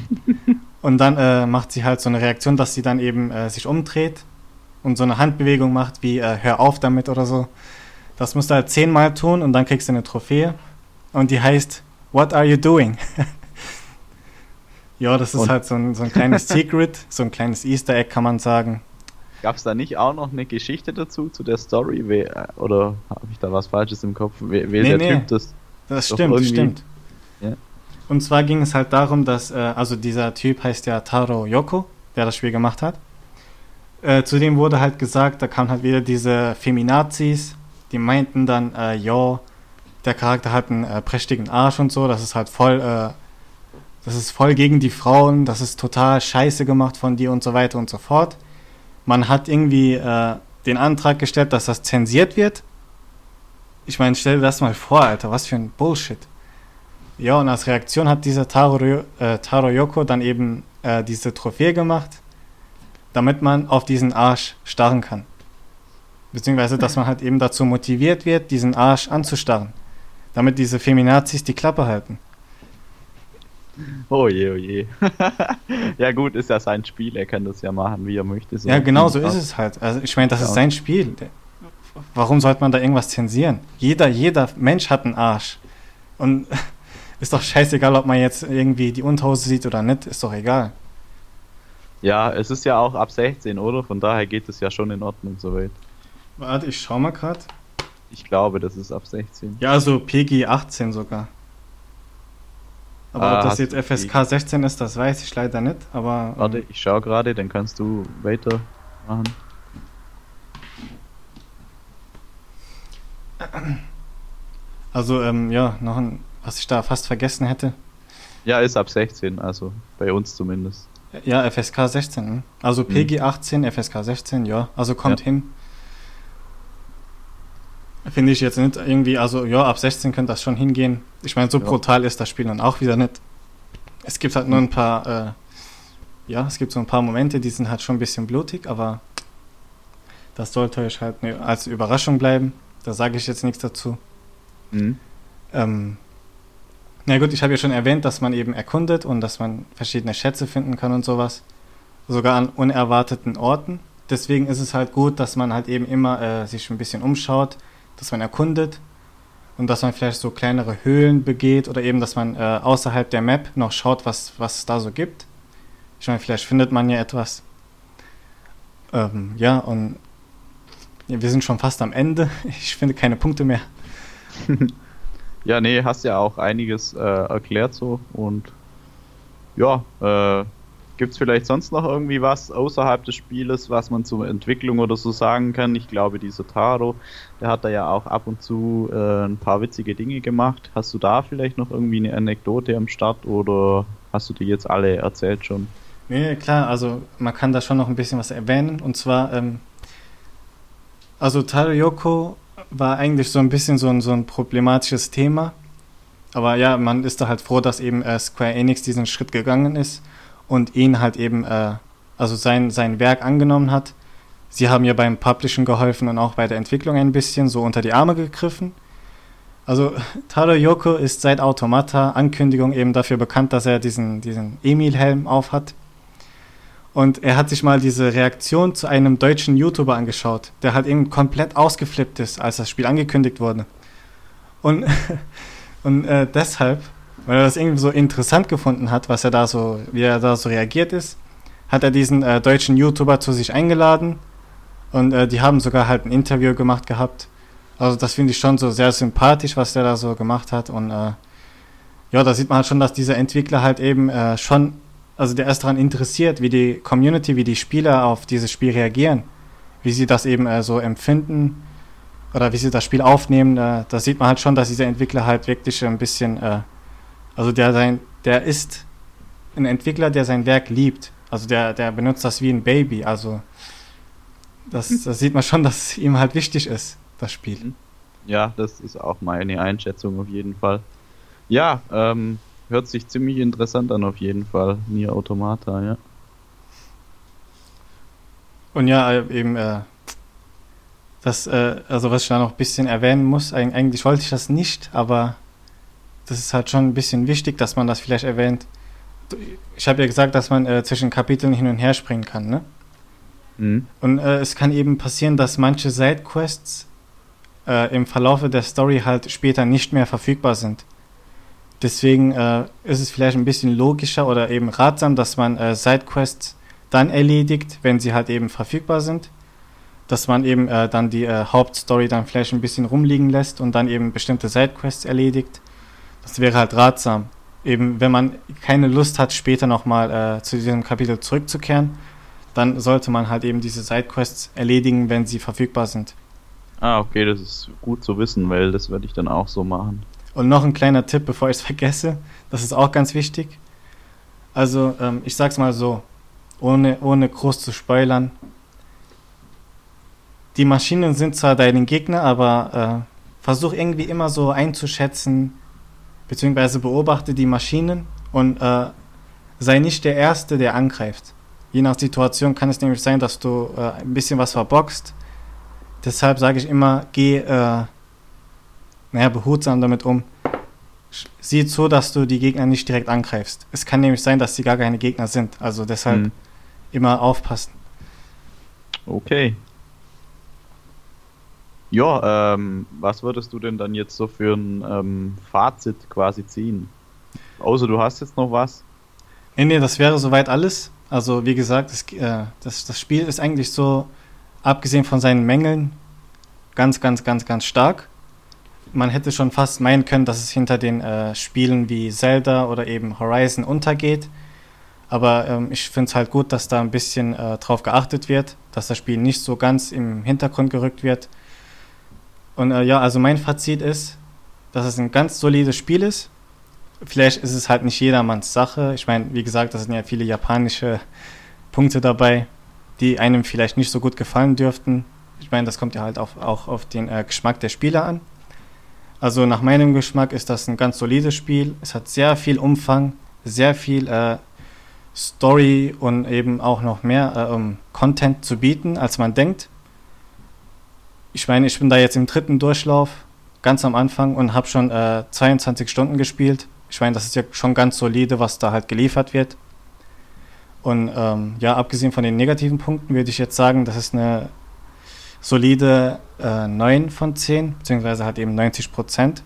Und dann äh, macht sie halt so eine Reaktion, dass sie dann eben äh, sich umdreht und so eine Handbewegung macht, wie äh, hör auf damit oder so. Das musst du halt zehnmal tun und dann kriegst du eine Trophäe. Und die heißt What are you doing? ja, das ist und? halt so ein, so ein kleines Secret, so ein kleines Easter Egg, kann man sagen. Gab es da nicht auch noch eine Geschichte dazu, zu der Story? Wer, oder habe ich da was Falsches im Kopf? Wer, wer nee, der nee. Typ das? Das stimmt, stimmt. Ja. Und zwar ging es halt darum, dass, äh, also dieser Typ heißt ja Taro Yoko, der das Spiel gemacht hat. Äh, zudem wurde halt gesagt, da kamen halt wieder diese Feminazis, die meinten dann, äh, ja, der Charakter hat einen äh, prächtigen Arsch und so, das ist halt voll, äh, das ist voll gegen die Frauen, das ist total scheiße gemacht von dir und so weiter und so fort. Man hat irgendwie äh, den Antrag gestellt, dass das zensiert wird. Ich meine, stell dir das mal vor, Alter, was für ein Bullshit. Ja, und als Reaktion hat dieser Taro, äh, Taro Yoko dann eben äh, diese Trophäe gemacht, damit man auf diesen Arsch starren kann. Beziehungsweise, dass man halt eben dazu motiviert wird, diesen Arsch anzustarren. Damit diese Feminazis die Klappe halten. Oh je, oh je. ja gut, ist ja sein Spiel, er kann das ja machen, wie er möchte. So ja, genau so ist es halt. Also ich meine, das ja. ist sein Spiel. Warum sollte man da irgendwas zensieren? Jeder, jeder Mensch hat einen Arsch. Und ist doch scheißegal, ob man jetzt irgendwie die Unterhose sieht oder nicht, ist doch egal. Ja, es ist ja auch ab 16, oder? Von daher geht es ja schon in Ordnung soweit. Warte, ich schau mal gerade. Ich glaube, das ist ab 16. Ja, also PG 18 sogar. Aber ah, ob das jetzt FSK 16 ist, das weiß ich leider nicht. Aber. Warte, ich schau gerade, dann kannst du weitermachen. Also, ähm, ja, noch ein, was ich da fast vergessen hätte. Ja, ist ab 16, also bei uns zumindest. Ja, FSK 16. Hm? Also PG 18, FSK 16, ja. Also kommt ja. hin. Finde ich jetzt nicht irgendwie, also ja, ab 16 könnte das schon hingehen. Ich meine, so ja. brutal ist das Spiel dann auch wieder nicht. Es gibt halt nur ein paar, äh, ja, es gibt so ein paar Momente, die sind halt schon ein bisschen blutig, aber das sollte euch halt ne, als Überraschung bleiben. Da sage ich jetzt nichts dazu. Mhm. Ähm, na gut, ich habe ja schon erwähnt, dass man eben erkundet und dass man verschiedene Schätze finden kann und sowas. Sogar an unerwarteten Orten. Deswegen ist es halt gut, dass man halt eben immer äh, sich ein bisschen umschaut, dass man erkundet und dass man vielleicht so kleinere Höhlen begeht oder eben, dass man äh, außerhalb der Map noch schaut, was, was es da so gibt. Ich meine, vielleicht findet man ja etwas. Ähm, ja, und ja, wir sind schon fast am Ende. Ich finde keine Punkte mehr. ja, nee, hast ja auch einiges äh, erklärt so und ja, äh, Gibt es vielleicht sonst noch irgendwie was außerhalb des Spieles, was man zur Entwicklung oder so sagen kann? Ich glaube, dieser Taro, der hat da ja auch ab und zu äh, ein paar witzige Dinge gemacht. Hast du da vielleicht noch irgendwie eine Anekdote am Start oder hast du die jetzt alle erzählt schon? Nee, klar, also man kann da schon noch ein bisschen was erwähnen. Und zwar, ähm, also Taro Yoko war eigentlich so ein bisschen so ein, so ein problematisches Thema. Aber ja, man ist da halt froh, dass eben äh, Square Enix diesen Schritt gegangen ist und ihn halt eben, äh, also sein, sein Werk angenommen hat. Sie haben ihr beim Publishen geholfen und auch bei der Entwicklung ein bisschen so unter die Arme gegriffen. Also Taro Yoko ist seit Automata Ankündigung eben dafür bekannt, dass er diesen, diesen Emil-Helm aufhat. Und er hat sich mal diese Reaktion zu einem deutschen YouTuber angeschaut, der halt eben komplett ausgeflippt ist, als das Spiel angekündigt wurde. Und, und äh, deshalb weil er das irgendwie so interessant gefunden hat, was er da so, wie er da so reagiert ist, hat er diesen äh, deutschen YouTuber zu sich eingeladen und äh, die haben sogar halt ein Interview gemacht gehabt. Also das finde ich schon so sehr sympathisch, was der da so gemacht hat und äh, ja, da sieht man halt schon, dass dieser Entwickler halt eben äh, schon, also der ist daran interessiert, wie die Community, wie die Spieler auf dieses Spiel reagieren, wie sie das eben äh, so empfinden oder wie sie das Spiel aufnehmen. Äh, da sieht man halt schon, dass dieser Entwickler halt wirklich ein bisschen also der sein, der ist ein Entwickler, der sein Werk liebt. Also der, der benutzt das wie ein Baby. Also das, hm. das sieht man schon, dass es ihm halt wichtig ist, das Spiel. Hm. Ja, das ist auch meine Einschätzung auf jeden Fall. Ja, ähm, hört sich ziemlich interessant an auf jeden Fall. Nier Automata, ja. Und ja, äh, eben, äh, das, äh, also was ich da noch ein bisschen erwähnen muss, eigentlich wollte ich das nicht, aber das ist halt schon ein bisschen wichtig, dass man das vielleicht erwähnt. Ich habe ja gesagt, dass man äh, zwischen Kapiteln hin und her springen kann, ne? Mhm. Und äh, es kann eben passieren, dass manche Sidequests äh, im Verlaufe der Story halt später nicht mehr verfügbar sind. Deswegen äh, ist es vielleicht ein bisschen logischer oder eben ratsam, dass man äh, Sidequests dann erledigt, wenn sie halt eben verfügbar sind. Dass man eben äh, dann die Hauptstory dann vielleicht ein bisschen rumliegen lässt und dann eben bestimmte Sidequests erledigt das wäre halt ratsam. Eben, wenn man keine Lust hat, später nochmal äh, zu diesem Kapitel zurückzukehren, dann sollte man halt eben diese Sidequests erledigen, wenn sie verfügbar sind. Ah, okay, das ist gut zu wissen, weil das werde ich dann auch so machen. Und noch ein kleiner Tipp, bevor ich es vergesse, das ist auch ganz wichtig. Also, ähm, ich sag's mal so, ohne, ohne groß zu spoilern. Die Maschinen sind zwar dein Gegner, aber äh, versuch irgendwie immer so einzuschätzen, beziehungsweise beobachte die Maschinen und äh, sei nicht der Erste, der angreift. Je nach Situation kann es nämlich sein, dass du äh, ein bisschen was verboxt. Deshalb sage ich immer, geh äh, naja, behutsam damit um. Sieh zu, dass du die Gegner nicht direkt angreifst. Es kann nämlich sein, dass sie gar keine Gegner sind. Also deshalb hm. immer aufpassen. Okay. Ja, ähm, was würdest du denn dann jetzt so für ein ähm, Fazit quasi ziehen? Außer du hast jetzt noch was? Nee, nee, das wäre soweit alles. Also wie gesagt, das, äh, das, das Spiel ist eigentlich so, abgesehen von seinen Mängeln, ganz, ganz, ganz, ganz stark man hätte schon fast meinen können, dass es hinter den äh, Spielen wie Zelda oder eben Horizon untergeht. Aber ähm, ich finde es halt gut, dass da ein bisschen äh, drauf geachtet wird, dass das Spiel nicht so ganz im Hintergrund gerückt wird. Und äh, ja, also mein Fazit ist, dass es ein ganz solides Spiel ist. Vielleicht ist es halt nicht jedermanns Sache. Ich meine, wie gesagt, da sind ja viele japanische Punkte dabei, die einem vielleicht nicht so gut gefallen dürften. Ich meine, das kommt ja halt auch, auch auf den äh, Geschmack der Spieler an. Also nach meinem Geschmack ist das ein ganz solides Spiel. Es hat sehr viel Umfang, sehr viel äh, Story und eben auch noch mehr äh, um Content zu bieten, als man denkt. Ich meine, ich bin da jetzt im dritten Durchlauf, ganz am Anfang und habe schon äh, 22 Stunden gespielt. Ich meine, das ist ja schon ganz solide, was da halt geliefert wird. Und ähm, ja, abgesehen von den negativen Punkten würde ich jetzt sagen, das ist eine solide äh, 9 von 10, beziehungsweise hat eben 90 Prozent.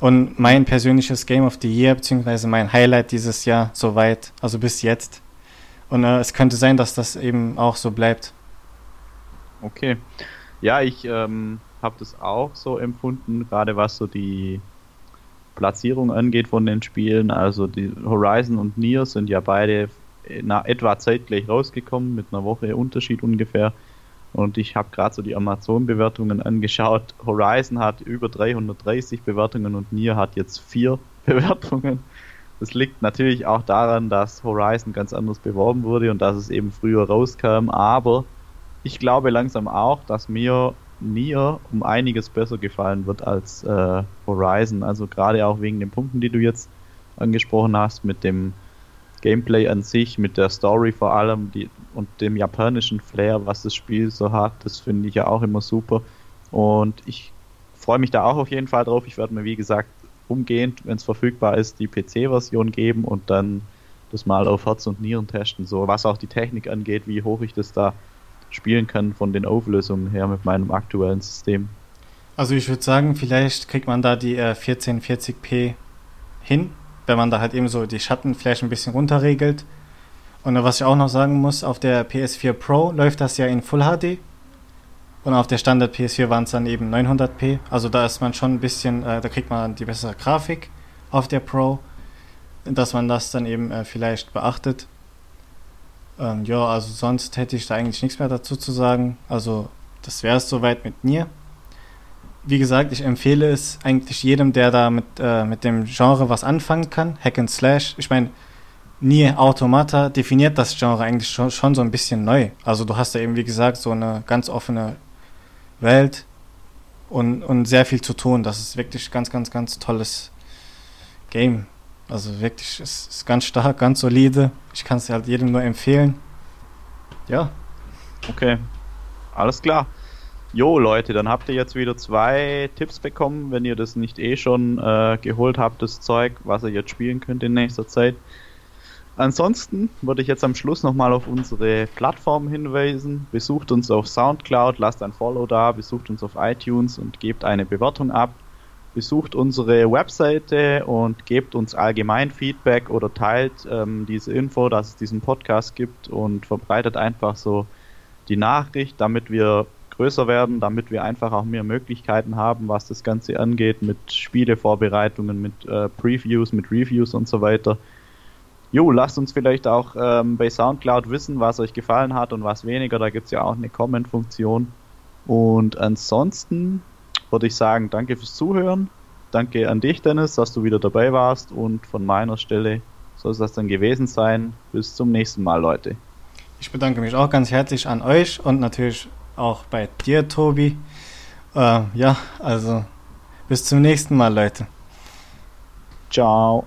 Und mein persönliches Game of the Year, beziehungsweise mein Highlight dieses Jahr soweit, also bis jetzt. Und äh, es könnte sein, dass das eben auch so bleibt. Okay. Ja, ich ähm, habe das auch so empfunden, gerade was so die Platzierung angeht von den Spielen. Also die Horizon und Nier sind ja beide na, etwa zeitgleich rausgekommen, mit einer Woche Unterschied ungefähr. Und ich habe gerade so die Amazon-Bewertungen angeschaut. Horizon hat über 330 Bewertungen und Nier hat jetzt vier Bewertungen. Das liegt natürlich auch daran, dass Horizon ganz anders beworben wurde und dass es eben früher rauskam. Aber ich glaube langsam auch, dass mir Nier um einiges besser gefallen wird als äh, Horizon. Also gerade auch wegen den Punkten, die du jetzt angesprochen hast, mit dem Gameplay an sich, mit der Story vor allem die, und dem japanischen Flair, was das Spiel so hat, das finde ich ja auch immer super. Und ich freue mich da auch auf jeden Fall drauf. Ich werde mir, wie gesagt, umgehend, wenn es verfügbar ist, die PC-Version geben und dann das mal auf Herz und Nieren testen. So, was auch die Technik angeht, wie hoch ich das da spielen kann von den Auflösungen her mit meinem aktuellen System. Also ich würde sagen, vielleicht kriegt man da die äh, 1440p hin wenn man da halt eben so die Schatten vielleicht ein bisschen runterregelt. Und was ich auch noch sagen muss, auf der PS4 Pro läuft das ja in Full HD. Und auf der Standard PS4 waren es dann eben 900p. Also da ist man schon ein bisschen, äh, da kriegt man die bessere Grafik auf der Pro. Dass man das dann eben äh, vielleicht beachtet. Ähm, ja, also sonst hätte ich da eigentlich nichts mehr dazu zu sagen. Also das wäre es soweit mit mir wie gesagt, ich empfehle es eigentlich jedem, der da mit, äh, mit dem Genre was anfangen kann. Hack and Slash. Ich meine, Nie Automata definiert das Genre eigentlich schon, schon so ein bisschen neu. Also du hast ja eben, wie gesagt, so eine ganz offene Welt und, und sehr viel zu tun. Das ist wirklich ganz, ganz, ganz tolles Game. Also wirklich, es ist ganz stark, ganz solide. Ich kann es halt jedem nur empfehlen. Ja. Okay. Alles klar. Jo Leute, dann habt ihr jetzt wieder zwei Tipps bekommen, wenn ihr das nicht eh schon äh, geholt habt, das Zeug, was ihr jetzt spielen könnt in nächster Zeit. Ansonsten würde ich jetzt am Schluss nochmal auf unsere Plattform hinweisen. Besucht uns auf Soundcloud, lasst ein Follow da, besucht uns auf iTunes und gebt eine Bewertung ab. Besucht unsere Webseite und gebt uns allgemein Feedback oder teilt ähm, diese Info, dass es diesen Podcast gibt und verbreitet einfach so die Nachricht, damit wir größer werden, damit wir einfach auch mehr Möglichkeiten haben, was das Ganze angeht, mit Spielevorbereitungen, mit äh, Previews, mit Reviews und so weiter. Jo, lasst uns vielleicht auch ähm, bei Soundcloud wissen, was euch gefallen hat und was weniger. Da gibt es ja auch eine Comment-Funktion. Und ansonsten würde ich sagen, danke fürs Zuhören. Danke an dich, Dennis, dass du wieder dabei warst. Und von meiner Stelle soll es das dann gewesen sein. Bis zum nächsten Mal, Leute. Ich bedanke mich auch ganz herzlich an euch und natürlich auch bei dir, Tobi. Äh, ja, also bis zum nächsten Mal, Leute. Ciao.